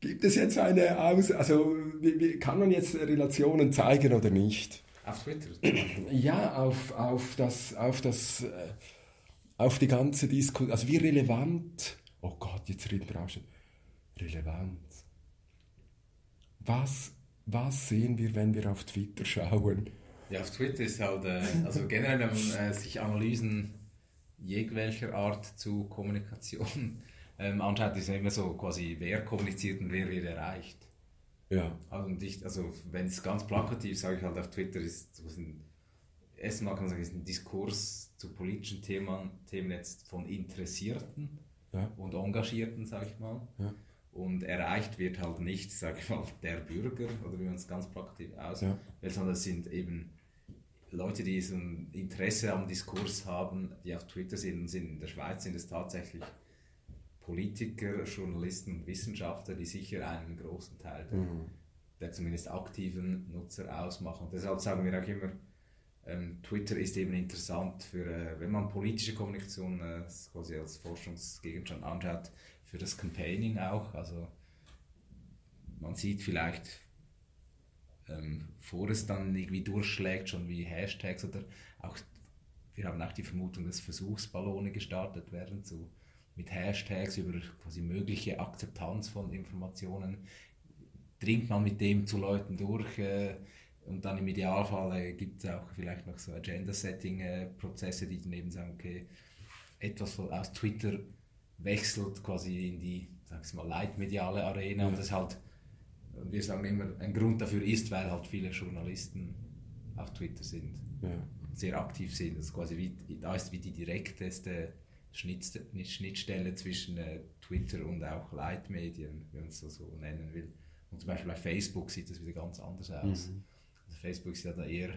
Speaker 1: Gibt es jetzt eine Aus... Also wie, wie, kann man jetzt Relationen zeigen oder nicht?
Speaker 2: Auf Twitter.
Speaker 1: Ja, auf, auf das... Auf das äh, auf die ganze Diskussion... Also wie relevant... Oh Gott, jetzt reden wir auch schon. Relevant. Was, was sehen wir, wenn wir auf Twitter schauen?
Speaker 2: Ja, auf Twitter ist halt, äh, also generell, wenn man äh, sich Analysen jegwelcher Art zu Kommunikation ähm, anschaut, ist ja immer so quasi, wer kommuniziert und wer wird erreicht.
Speaker 1: Ja.
Speaker 2: Also, und ich, also wenn es ganz plakativ sage ich halt auf Twitter, ist so ein, erstmal kann man sagen, ist ein Diskurs zu politischen Themen, Themen jetzt von Interessierten
Speaker 1: Ja.
Speaker 2: und Engagierten, sage ich mal.
Speaker 1: Ja.
Speaker 2: Und erreicht wird halt nicht, sage ich mal, der Bürger, oder wie man es ganz plakativ auswählt,
Speaker 1: Ja.
Speaker 2: sondern es sind eben Leute, die so ein Interesse am Diskurs haben, die auf Twitter sind, sind in der Schweiz sind es tatsächlich Politiker, Journalisten und Wissenschaftler, die sicher einen großen Teil der, der zumindest aktiven Nutzer ausmachen. Deshalb sagen wir auch immer, ähm, Twitter ist eben interessant für, äh, wenn man politische Kommunikation äh, quasi als Forschungsgegenstand anschaut, für das Campaigning auch. Also man sieht vielleicht, ähm, vor es dann irgendwie durchschlägt, schon wie Hashtags oder auch, wir haben auch die Vermutung, dass Versuchsballone gestartet werden zu, mit Hashtags über quasi mögliche Akzeptanz von Informationen. Dringt man mit dem zu Leuten durch äh, und dann im Idealfall äh, gibt es auch vielleicht noch so Agenda-Setting-Prozesse, die dann eben sagen, okay, etwas von, aus Twitter wechselt quasi in die, sag ich mal, leitmediale Arena und das halt, wir sagen immer, ein Grund dafür ist, weil halt viele Journalisten auf Twitter sind,
Speaker 1: Ja.
Speaker 2: sehr aktiv sind. Das ist quasi wie, da ist wie die direkteste Schnittste- Schnittstelle zwischen äh, Twitter und auch Leitmedien, wenn man es so, nennen will. Und zum Beispiel bei Facebook sieht das wieder ganz anders aus. Also Facebook ist ja da eher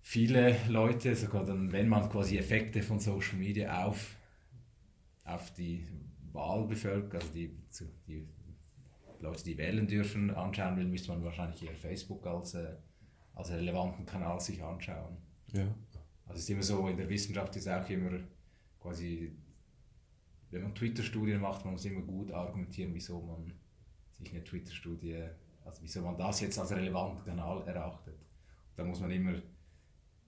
Speaker 2: viele Leute, sogar dann, wenn man quasi Effekte von Social Media auf, auf die Wahlbevölkerung, also die, die Leute, die wählen dürfen, anschauen will, müsste man wahrscheinlich eher Facebook als, äh, als relevanten Kanal sich anschauen.
Speaker 1: Ja.
Speaker 2: Also es ist immer so, in der Wissenschaft ist auch immer quasi, wenn man Twitter-Studien macht, man muss immer gut argumentieren, wieso man sich eine Twitter-Studie, also wieso man das jetzt als relevanten Kanal erachtet. Da muss man immer,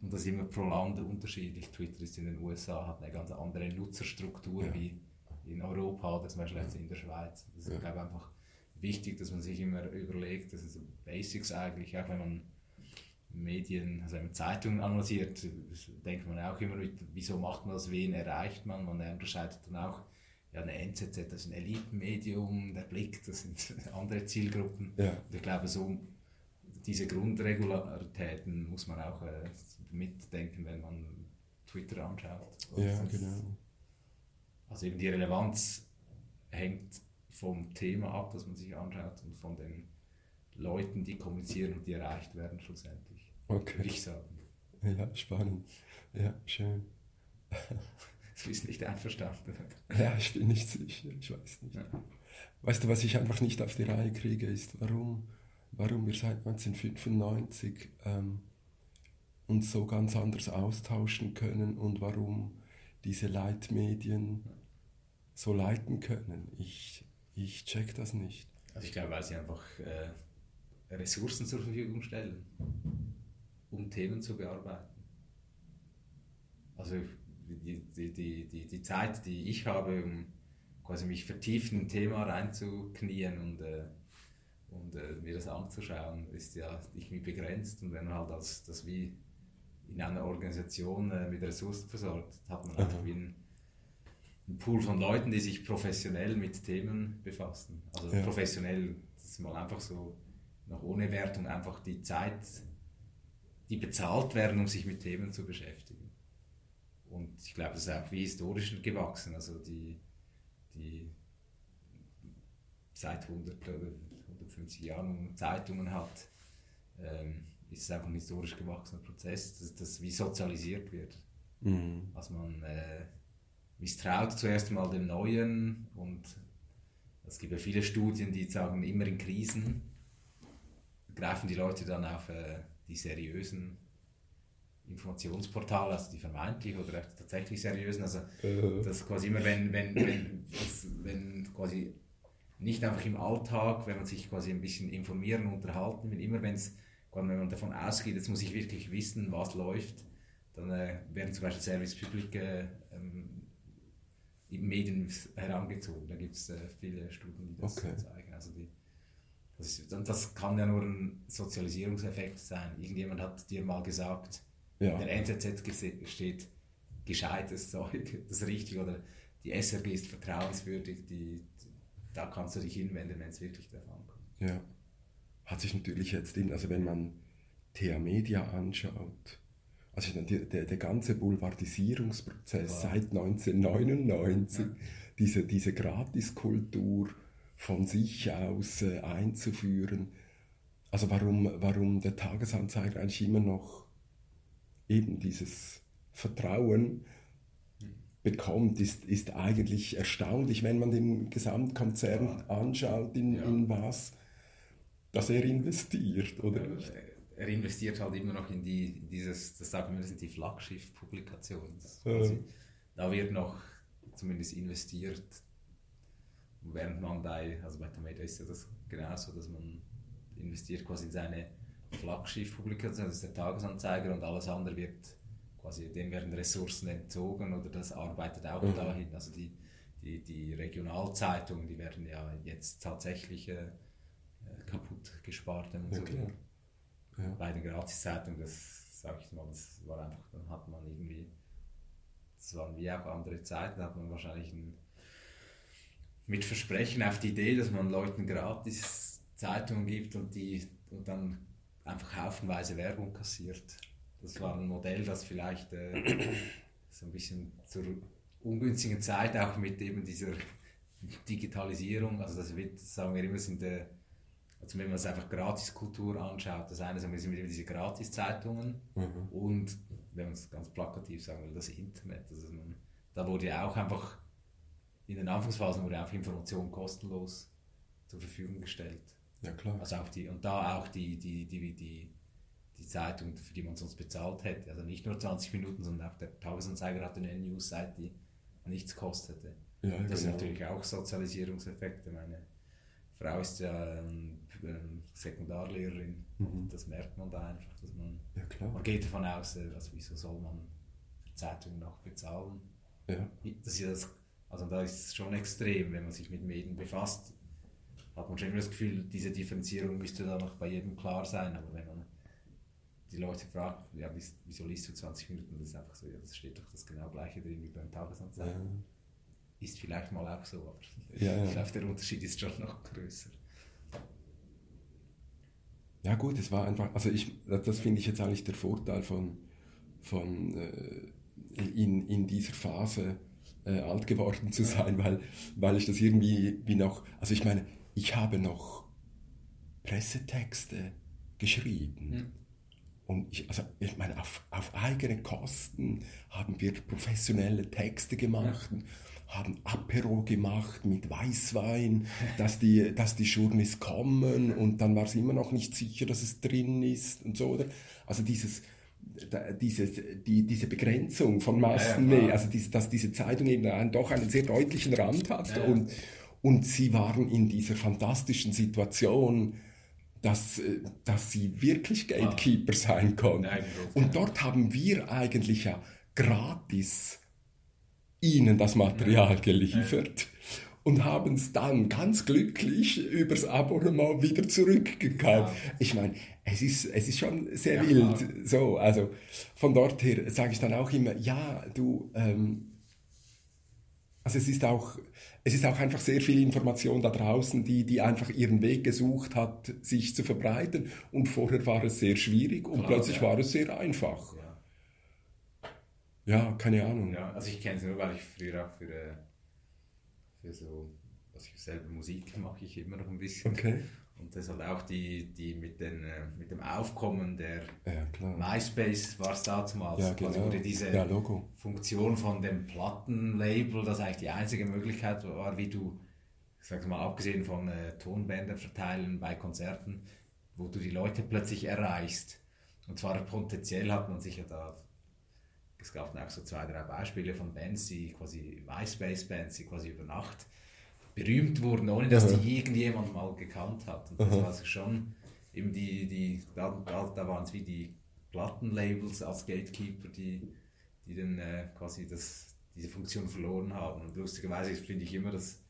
Speaker 2: und das ist immer pro Land unterschiedlich. Twitter ist in den USA, hat eine ganz andere Nutzerstruktur
Speaker 1: Ja.
Speaker 2: wie in Europa oder zum Beispiel jetzt in der Schweiz. Das ist,
Speaker 1: Ja.
Speaker 2: glaube ich, einfach wichtig, dass man sich immer überlegt, das sind so Basics eigentlich, auch wenn man Medien, also Zeitungen analysiert, denkt man auch immer mit, wieso macht man das, wen erreicht man? Man unterscheidet dann auch, ja, eine NZZ, das ist ein Elitenmedium, der Blick, das sind andere Zielgruppen.
Speaker 1: Ja.
Speaker 2: Und ich glaube, so diese Grundregularitäten muss man auch äh, mitdenken, wenn man Twitter anschaut.
Speaker 1: Ja, genau.
Speaker 2: Also eben die Relevanz hängt vom Thema ab, das man sich anschaut und von den Leuten, die kommunizieren und die erreicht werden schlussendlich. Würde
Speaker 1: Okay.
Speaker 2: ich sagen.
Speaker 1: Ja, spannend. Ja, schön.
Speaker 2: Du bist nicht einverstanden.
Speaker 1: Ja, ich bin nicht sicher, ich weiß nicht.
Speaker 2: Ja.
Speaker 1: Weißt du, was ich einfach nicht auf die Reihe kriege, ist, warum, warum wir seit 1995 ähm, uns so ganz anders austauschen können und warum diese Leitmedien so leiten können. Ich, ich check das nicht.
Speaker 2: Also ich glaube, weil sie einfach äh, Ressourcen zur Verfügung stellen, um Themen zu bearbeiten. Also die, die, die, die, die Zeit, die ich habe, um quasi mich vertieft in ein Thema reinzuknien und, äh, und äh, mir das anzuschauen, ist ja irgendwie begrenzt. Und wenn man halt das, das wie in einer Organisation äh, mit Ressourcen versorgt, hat man einfach
Speaker 1: Aha.
Speaker 2: wie ein, ein Pool von Leuten, die sich professionell mit Themen befassen. Also
Speaker 1: Ja.
Speaker 2: professionell, das ist mal einfach so, noch ohne Wertung, einfach die Zeit, die bezahlt werden, um sich mit Themen zu beschäftigen. Und ich glaube, das ist auch wie historisch gewachsen. Also die, die seit 100 oder 150 Jahren Zeitungen hat, ähm, ist es einfach ein historisch gewachsener Prozess, dass das wie sozialisiert wird.
Speaker 1: Mhm.
Speaker 2: Also man äh, misstraut zuerst mal dem Neuen und es gibt ja viele Studien, die sagen, immer in Krisen greifen die Leute dann auf äh, die seriösen Informationsportale, also die vermeintlich oder tatsächlich seriösen. Also
Speaker 1: Äh,
Speaker 2: das quasi immer, wenn, wenn, wenn, wenn quasi nicht einfach im Alltag, wenn man sich quasi ein bisschen informieren, unterhalten will, immer wenn es, wenn man davon ausgeht, jetzt muss ich wirklich wissen, was läuft, dann äh, werden zum Beispiel Service Public äh, ähm, Medien herangezogen. Da gibt es äh, viele Studien, die das
Speaker 1: Okay.
Speaker 2: zeigen. Also die, das, ist, das kann ja nur ein Sozialisierungseffekt sein. Irgendjemand hat dir mal gesagt,
Speaker 1: ja.
Speaker 2: in der NZZ steht gescheites Zeug, das ist richtig, oder die SRG ist vertrauenswürdig, die, da kannst du dich hinwenden, wenn es wirklich davon kommt.
Speaker 1: Ja. Hat sich natürlich jetzt in, also wenn man TH Media anschaut, also die, der, der ganze Boulevardisierungsprozess
Speaker 2: Ja.
Speaker 1: seit 1999, diese, diese Gratiskultur von sich aus äh, einzuführen, also warum, warum der Tagesanzeiger eigentlich immer noch eben dieses Vertrauen bekommt, ist, ist eigentlich erstaunlich, wenn man den Gesamtkonzern anschaut, in,
Speaker 2: Ja.
Speaker 1: in was dass er investiert, oder nicht?
Speaker 2: Er investiert halt immer noch in, die, in dieses, das sagen wir, das sind die Flaggschiff-Publikationen. Quasi- Da wird noch zumindest investiert, während man bei, also bei Tomato ist ja das genauso, dass man investiert quasi in seine Flaggschiff-Publikation, das ist der Tagesanzeiger und alles andere wird quasi, dem werden Ressourcen entzogen oder das arbeitet auch
Speaker 1: Mhm.
Speaker 2: dahin. Also die, die, die Regionalzeitungen, die werden ja jetzt tatsächlich äh, äh, kaputt gespart, man
Speaker 1: Ja,
Speaker 2: so
Speaker 1: klar. Ja.
Speaker 2: Bei den Gratiszeitungen, das sag ich mal, das war einfach, dann hat man irgendwie, das waren wie auch andere Zeiten, da hat man wahrscheinlich ein, mit Versprechen auf die Idee, dass man Leuten gratis Zeitungen gibt und die und dann einfach haufenweise Werbung kassiert. Das war ein Modell, das vielleicht äh, so ein bisschen zur ungünstigen Zeit auch mit eben dieser Digitalisierung, also das wird, sagen wir immer, sind der, also wenn man es einfach Gratiskultur anschaut, das eine sind wieder diese Gratiszeitungen
Speaker 1: Mhm.
Speaker 2: und wenn man es ganz plakativ sagen will, das Internet. Also man, da wurde ja auch einfach, in den Anfangsphasen wurde auch Information kostenlos zur Verfügung gestellt.
Speaker 1: Ja, klar.
Speaker 2: Also auch die, und da auch die, die, die, die, die Zeitung, für die man sonst bezahlt hätte. Also nicht nur 20 Minuten, sondern auch der Tagesanzeiger hatte eine News-Seite, die nichts kostete.
Speaker 1: Ja,
Speaker 2: Das sind
Speaker 1: genau.
Speaker 2: natürlich auch Sozialisierungseffekte. Meine Frau ist ja ähm, ähm, Sekundarlehrerin.
Speaker 1: Mhm.
Speaker 2: Das merkt man da einfach, dass man,
Speaker 1: Ja,
Speaker 2: man geht davon aus, also wieso soll man für Zeitungen noch bezahlen?
Speaker 1: Ja.
Speaker 2: Das ist ja das, also da ist es schon extrem, wenn man sich mit Medien befasst, hat man schon immer das Gefühl, diese Differenzierung müsste da noch bei jedem klar sein, aber wenn man die Leute fragen, ja, wieso liest du 20 Minuten? Das ist einfach so, ja, das steht doch das genau gleiche drin wie beim Tagesanzeiger. Ja. Ist vielleicht mal auch so, aber ja, ja. ich glaube, der Unterschied ist schon noch größer.
Speaker 1: Ja gut, es war einfach, also ich, das finde ich jetzt eigentlich der Vorteil von, von äh, in, in dieser Phase äh, alt geworden zu sein, weil, weil ich das irgendwie wie noch, also ich meine, ich habe noch Pressetexte geschrieben. Mhm. Und ich, also ich meine, auf, auf eigene Kosten haben wir professionelle Texte gemacht. Ja haben Apero gemacht mit Weißwein, dass die, dass die Journeys kommen und dann war es immer noch nicht sicher, dass es drin ist und so. Oder? Also dieses, dieses, die, diese Begrenzung von Massenmedien, ja, also diese, dass diese Zeitung eben einen, doch einen sehr deutlichen Rand hat ja. und, und sie waren in dieser fantastischen Situation, dass, dass sie wirklich Gatekeeper sein konnten. Und dort haben wir eigentlich ja gratis ihnen das Material geliefert und haben es dann ganz glücklich übers Abonnement wieder zurückgekauft. Ja. Ich meine, es ist, es ist schon sehr ja, wild. Klar. So, also von dort her sage ich dann auch immer, ja, du, ähm, also es ist auch, es ist auch einfach sehr viel Information da draußen, die, die einfach ihren Weg gesucht hat, sich zu verbreiten. Und vorher war es sehr schwierig und Klar, plötzlich ja. war es sehr einfach. Ja, keine Ahnung.
Speaker 2: Ja, also ich kenne es nur, weil ich früher auch für, für so, was ich selber Musik mache ich immer noch ein bisschen.
Speaker 1: Okay.
Speaker 2: Und das hat auch die, die mit, den, äh, mit dem Aufkommen der ja, MySpace war es damals.
Speaker 1: Ja, genau. Also wurde
Speaker 2: diese ja, Funktion von dem Plattenlabel, das eigentlich die einzige Möglichkeit war, wie du, ich sag mal, abgesehen von äh, Tonbänder verteilen bei Konzerten, wo du die Leute plötzlich erreichst. Und zwar potenziell hat man sich ja da es gab dann auch so zwei, drei Beispiele von Bands, die quasi MySpace-Bands, die quasi über Nacht berühmt wurden, ohne dass Aha. die irgendjemand mal gekannt hat. Und das Aha. war also schon eben die, die da, da, da waren es wie die Plattenlabels als Gatekeeper, die, die dann äh, quasi das, diese Funktion verloren haben. Und lustigerweise finde ich immer, dass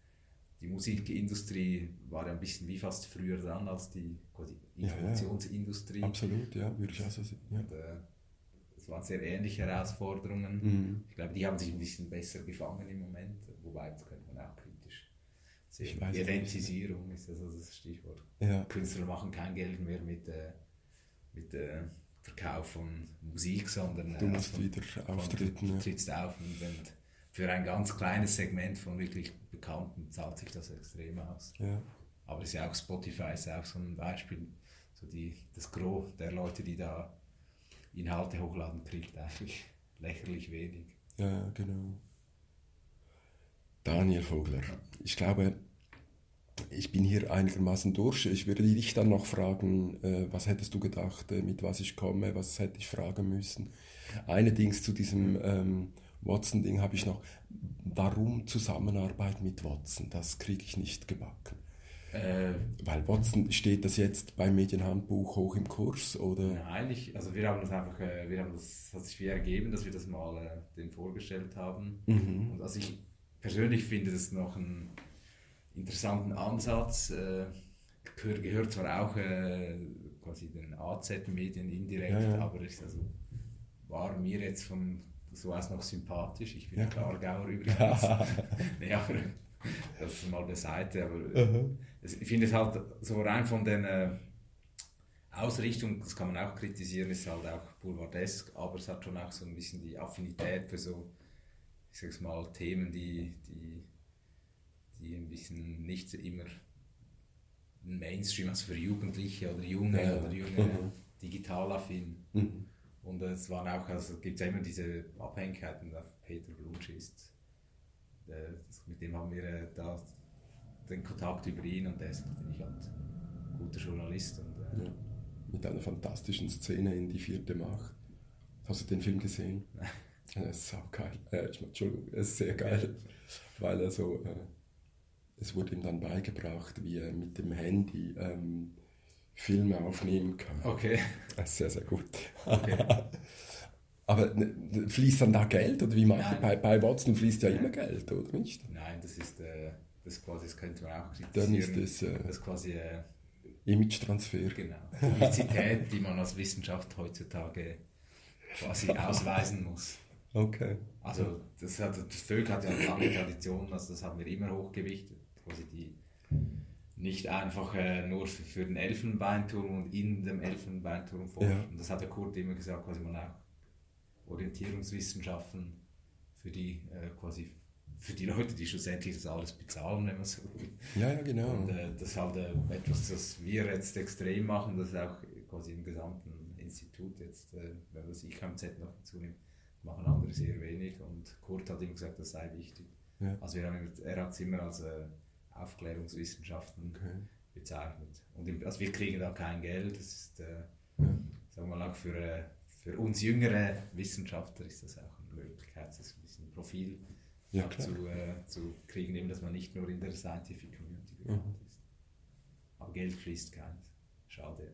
Speaker 2: die Musikindustrie war ja ein bisschen wie fast früher dran als die quasi Informationsindustrie. Ja,
Speaker 1: ja. Absolut, ja, würde ich auch so sehen. Ja. Und, äh,
Speaker 2: das waren sehr ähnliche Herausforderungen. Mhm. Ich glaube, die haben sich ein bisschen besser gefangen im Moment, wobei das könnte man auch kritisch sehen. Eventisierung ist also das Stichwort. Ja. Künstler machen kein Geld mehr mit, äh, mit äh, Verkauf von Musik, sondern
Speaker 1: du musst äh, wieder auftreten.
Speaker 2: Du trittst auf und, und für ein ganz kleines Segment von wirklich Bekannten zahlt sich das extrem aus.
Speaker 1: Ja.
Speaker 2: Aber ist ja auch Spotify ist auch so ein Beispiel, so die, das Gros der Leute, die da Inhalte hochladen, kriegt eigentlich lächerlich wenig.
Speaker 1: Ja, genau. Daniel Vogler, ich glaube, ich bin hier einigermaßen durch. Ich würde dich dann noch fragen, äh, was hättest du gedacht, äh, mit was ich komme, was hätte ich fragen müssen. Allerdings zu diesem ähm, Watson-Ding habe ich noch, warum Zusammenarbeit mit Watson? Das kriege ich nicht gebacken. Äh, Weil Watson steht das jetzt beim Medienhandbuch hoch im Kurs oder?
Speaker 2: Nein, ich, also wir haben das einfach, äh, wir haben das, hat sich wie ergeben, dass wir das mal äh, den vorgestellt haben. Mhm. Und also ich persönlich finde das noch einen interessanten Ansatz. Äh, gehört, gehört zwar auch äh, quasi den AZ-Medien indirekt, ja, ja. aber ist also war mir jetzt von so aus noch sympathisch. Ich bin ja, Klargauer übrigens. nee, aber das mal beiseite. Aber uh -huh. Ich finde es halt so rein von den äh, Ausrichtung, das kann man auch kritisieren, ist halt auch boulevardesk, aber es hat schon auch so ein bisschen die Affinität für so, ich sag's mal, Themen, die, die, die ein bisschen nicht immer Mainstream, also für Jugendliche oder Junge ja. oder Junge mhm. digital affin. Mhm. Und es waren auch, also gibt es immer diese Abhängigkeiten, Peter Blutsch ist äh, mit dem haben wir äh, da den Kontakt über ihn und der ist natürlich halt ein guter Journalist. Und,
Speaker 1: äh, ja. Mit einer fantastischen Szene in Die vierte Macht. Hast du den Film gesehen? Nein. Er ist sau geil. Äh, Entschuldigung, er ist sehr geil, weil er so, äh, es wurde ihm dann beigebracht, wie er mit dem Handy ähm, Filme aufnehmen kann.
Speaker 2: Okay.
Speaker 1: Das ist sehr, sehr gut. Okay. Aber ne, fließt dann da Geld oder wie macht bei, bei Watson fließt ja immer Geld, oder nicht?
Speaker 2: Nein, das ist äh, das quasi, das könnte man auch
Speaker 1: kritisieren. Dann ist das,
Speaker 2: äh, das quasi äh,
Speaker 1: Image-Transfer.
Speaker 2: Genau. Publizität, die man als Wissenschaft heutzutage quasi ausweisen muss.
Speaker 1: Okay.
Speaker 2: Also das, hat, das Völk hat ja eine lange Tradition, also das haben wir immer hochgewichtet. Quasi die nicht einfach äh, nur für, für, den Elfenbeinturm und in dem Elfenbeinturm forschen. Ja. Und das hat der Kurt immer gesagt, quasi man auch Orientierungswissenschaften für die äh, quasi für die Leute, die schlussendlich das alles bezahlen, wenn man so will.
Speaker 1: Ja, ja, genau.
Speaker 2: Und äh, das ist halt äh, etwas, das wir jetzt extrem machen, das ist auch quasi im gesamten Institut jetzt, äh, wenn man das IKMZ noch dazu nimmt, machen andere sehr wenig und Kurt hat immer gesagt, das sei wichtig. Ja. Also wir haben, er hat es immer als äh, Aufklärungswissenschaften okay. bezeichnet. Und im, also wir kriegen da kein Geld, das ist, äh, ja. sagen wir mal, für, äh, für uns jüngere Wissenschaftler ist das auch eine Möglichkeit, das ist ein bisschen Profil ja, zu, äh, zu kriegen, eben, dass man nicht nur in der Scientific Community bekannt mhm. ist. Aber Geld fließt keins. Schade.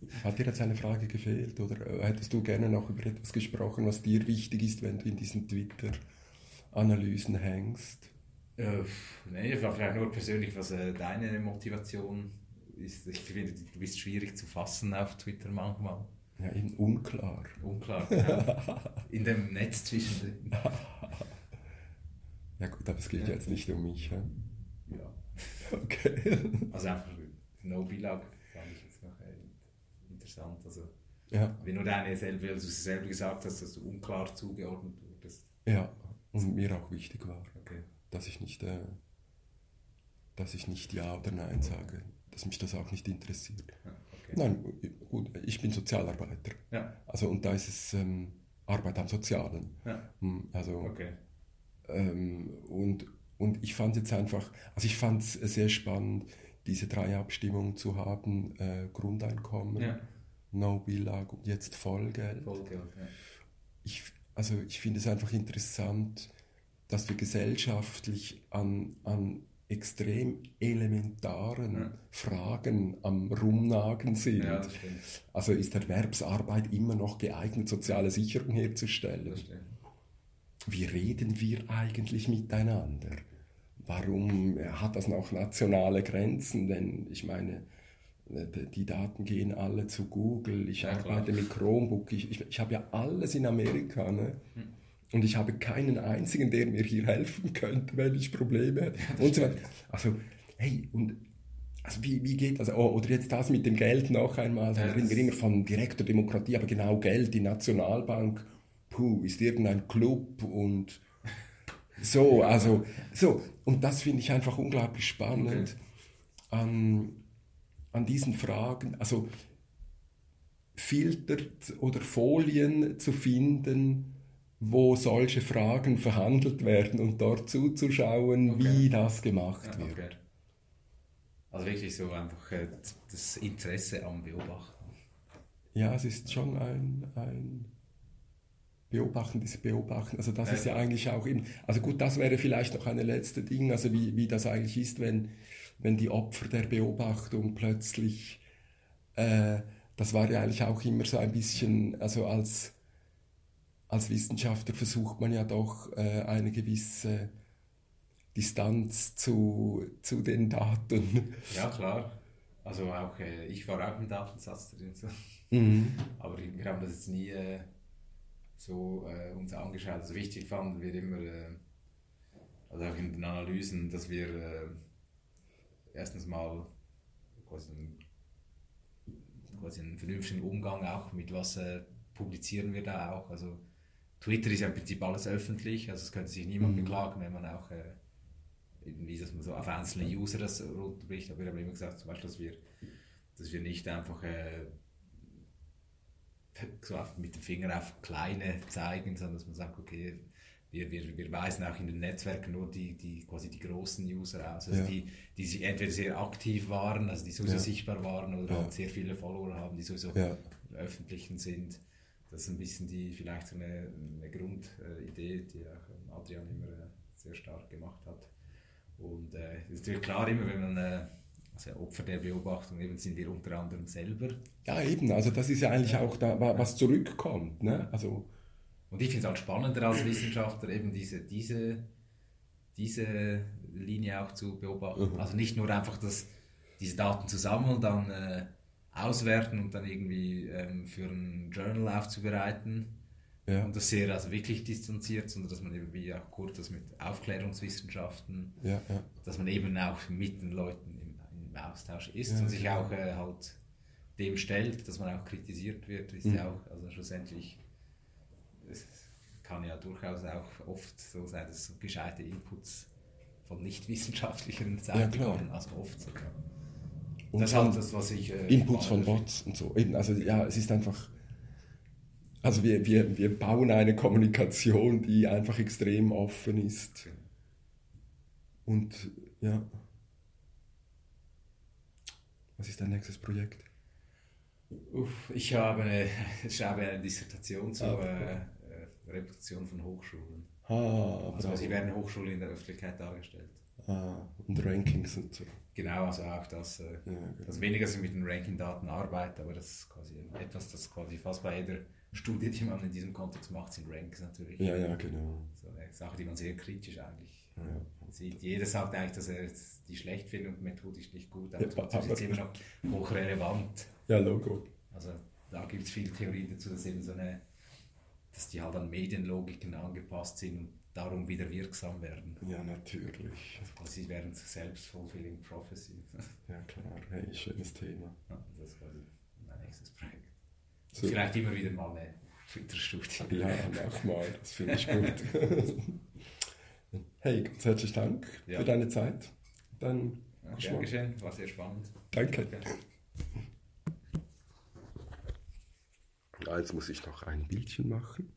Speaker 1: Hat dir jetzt eine Frage gefehlt oder äh, hättest du gerne noch über etwas gesprochen, was dir wichtig ist, wenn du in diesen Twitter-Analysen hängst?
Speaker 2: Äh, nee, vielleicht nur persönlich, was äh, deine Motivation ist. Ich finde, du bist schwierig zu fassen auf Twitter manchmal.
Speaker 1: Ja, eben unklar.
Speaker 2: Unklar, genau. In dem Netz zwischendrin.
Speaker 1: Ja gut, aber es geht ja. jetzt nicht um mich. Ja.
Speaker 2: ja. Okay. Also einfach No Bilag fand ich jetzt noch interessant. Also, ja. Wie nur deine selber, weil du es selber gesagt hast, dass du unklar zugeordnet wurdest.
Speaker 1: Ja, und mir auch wichtig war, okay. dass ich nicht, äh, dass ich nicht Ja oder Nein sage, dass mich das auch nicht interessiert. Ja, okay. Nein, gut, ich bin Sozialarbeiter. Ja. Also und da ist es ähm, Arbeit am Sozialen. Ja. Hm, also okay. Ähm, und, und ich fand jetzt einfach, also ich fand es sehr spannend, diese drei Abstimmungen zu haben, äh, Grundeinkommen, ja. No-Billag und jetzt Vollgeld. Vollgeld ja. ich, also ich finde es einfach interessant, dass wir gesellschaftlich an, an extrem elementaren ja. Fragen am Rumnagen sind. Ja, also ist Erwerbsarbeit immer noch geeignet, soziale Sicherung herzustellen? Wie reden wir eigentlich miteinander? Warum hat das noch nationale Grenzen? Denn ich meine, die Daten gehen alle zu Google, ich ja, arbeite mit Chromebook, ich, ich, ich habe ja alles in Amerika. Ne? Hm. Und ich habe keinen einzigen, der mir hier helfen könnte, wenn ich Probleme hätte. Ja, und so weiter. Also, hey, und also wie, wie geht das? Oh, oder jetzt das mit dem Geld noch einmal. Da reden wir immer von direkter Demokratie, aber genau Geld, die Nationalbank puh, ist irgendein Club und so, also, so. Und das finde ich einfach unglaublich spannend okay. an, an diesen Fragen, also Filter oder Folien zu finden, wo solche Fragen verhandelt werden und dort zuzuschauen, okay. wie das gemacht ja, wird. Okay.
Speaker 2: Also wirklich so einfach äh, das Interesse am Beobachten.
Speaker 1: Ja, es ist schon ein, ein Beobachten, diese Beobachten. Also das ja. ist ja eigentlich auch eben, also gut, das wäre vielleicht noch eine letzte Ding, also wie, wie das eigentlich ist, wenn, wenn die Opfer der Beobachtung plötzlich, äh, das war ja eigentlich auch immer so ein bisschen, also als, als Wissenschaftler versucht man ja doch äh, eine gewisse Distanz zu, zu den Daten.
Speaker 2: Ja, klar. Also auch, äh, ich war auch im Datensatz drin, so. mhm. aber wir haben das jetzt nie... So äh, uns angeschaut. Also wichtig fanden wir immer, äh, also auch in den Analysen, dass wir äh, erstens mal quasi einen, quasi einen vernünftigen Umgang auch mit was äh, publizieren wir da auch. Also Twitter ist ja im Prinzip alles öffentlich, also es könnte sich niemand mhm. beklagen, wenn man auch äh, irgendwie, dass man so auf einzelne User das runterbricht. Aber wir haben immer gesagt, zum Beispiel, dass wir, dass wir nicht einfach äh, so mit dem Finger auf Kleine zeigen, sondern dass man sagt, okay, wir, wir, wir weisen auch in den Netzwerken nur die, die, quasi die großen User aus, also ja. die, die sich entweder sehr aktiv waren, also die sowieso ja. sichtbar waren oder ja. halt sehr viele Follower haben, die sowieso ja. öffentlichen sind. Das ist ein bisschen die, vielleicht so eine, eine Grundidee, die auch Adrian immer äh, sehr stark gemacht hat. Und äh, ist natürlich klar, immer wenn man äh, also Opfer der Beobachtung eben sind wir unter anderem selber.
Speaker 1: Ja, eben, also das ist ja eigentlich auch da, was zurückkommt. Ne? Also,
Speaker 2: und ich finde es auch spannender als Wissenschaftler, eben diese, diese, diese Linie auch zu beobachten. Mhm. Also nicht nur einfach das, diese Daten zu sammeln, dann äh, auswerten und dann irgendwie ähm, für ein Journal aufzubereiten.
Speaker 1: Ja.
Speaker 2: Und das sehr also wirklich distanziert, sondern dass man irgendwie auch kurz das mit Aufklärungswissenschaften,
Speaker 1: Ja, ja.
Speaker 2: dass man eben auch mit den Leuten Austausch ist
Speaker 1: Ja,
Speaker 2: und sich
Speaker 1: genau.
Speaker 2: auch äh, halt dem stellt, dass man auch kritisiert wird, ist
Speaker 1: Mhm.
Speaker 2: ja auch, also schlussendlich, es kann ja durchaus auch oft so sein, dass so gescheite Inputs von nicht wissenschaftlichen Seite
Speaker 1: klar.
Speaker 2: kommen, also oft sogar.
Speaker 1: Und
Speaker 2: das ist halt das, was ich... äh,
Speaker 1: Inputs von Bots und so. Eben, also ja, es ist einfach. Also wir, wir, wir bauen eine Kommunikation, die einfach extrem offen ist.
Speaker 2: finde.
Speaker 1: Und ja. Was ist dein nächstes Projekt?
Speaker 2: Uff, ich habe eine, ich habe eine Dissertation zur
Speaker 1: Ah,
Speaker 2: äh, äh, Reputation von Hochschulen.
Speaker 1: Ah,
Speaker 2: Also
Speaker 1: bravo.
Speaker 2: wie werden Hochschulen in der Öffentlichkeit dargestellt?
Speaker 1: ah, und Rankings und so.
Speaker 2: Genau, also auch das, äh,
Speaker 1: Ja, genau.
Speaker 2: also weniger dass ich mit den Ranking-Daten arbeite, aber das ist quasi etwas, das quasi fast bei jeder Studie, die man in diesem Kontext macht, sind Ranks natürlich.
Speaker 1: Ja, ja, genau.
Speaker 2: So eine Sache, die man sehr kritisch eigentlich. Sieht. Jeder sagt eigentlich, dass er die schlecht findet und methodisch nicht gut, aber
Speaker 1: Ja,
Speaker 2: trotzdem ist es immer noch hochrelevant.
Speaker 1: Ja, Logo.
Speaker 2: Also da gibt es viele Theorien dazu, dass eben so eine, dass die halt an Medienlogiken angepasst sind und darum wieder wirksam werden.
Speaker 1: Ja, natürlich.
Speaker 2: Also sie werden zu self-fulfilling prophecy.
Speaker 1: Ja, klar. Hey, schönes Thema.
Speaker 2: Ja, das ist quasi mein nächstes Projekt.
Speaker 1: So.
Speaker 2: Vielleicht immer wieder mal eine Twitter-Studie.
Speaker 1: Ja, mach mal. Das finde ich gut. hey, ganz herzlichen Dank
Speaker 2: Ja.
Speaker 1: für deine Zeit. Dann
Speaker 2: Ja, gern geschehen, war sehr spannend.
Speaker 1: Danke. Ja, Jetzt muss ich noch ein Bildchen machen.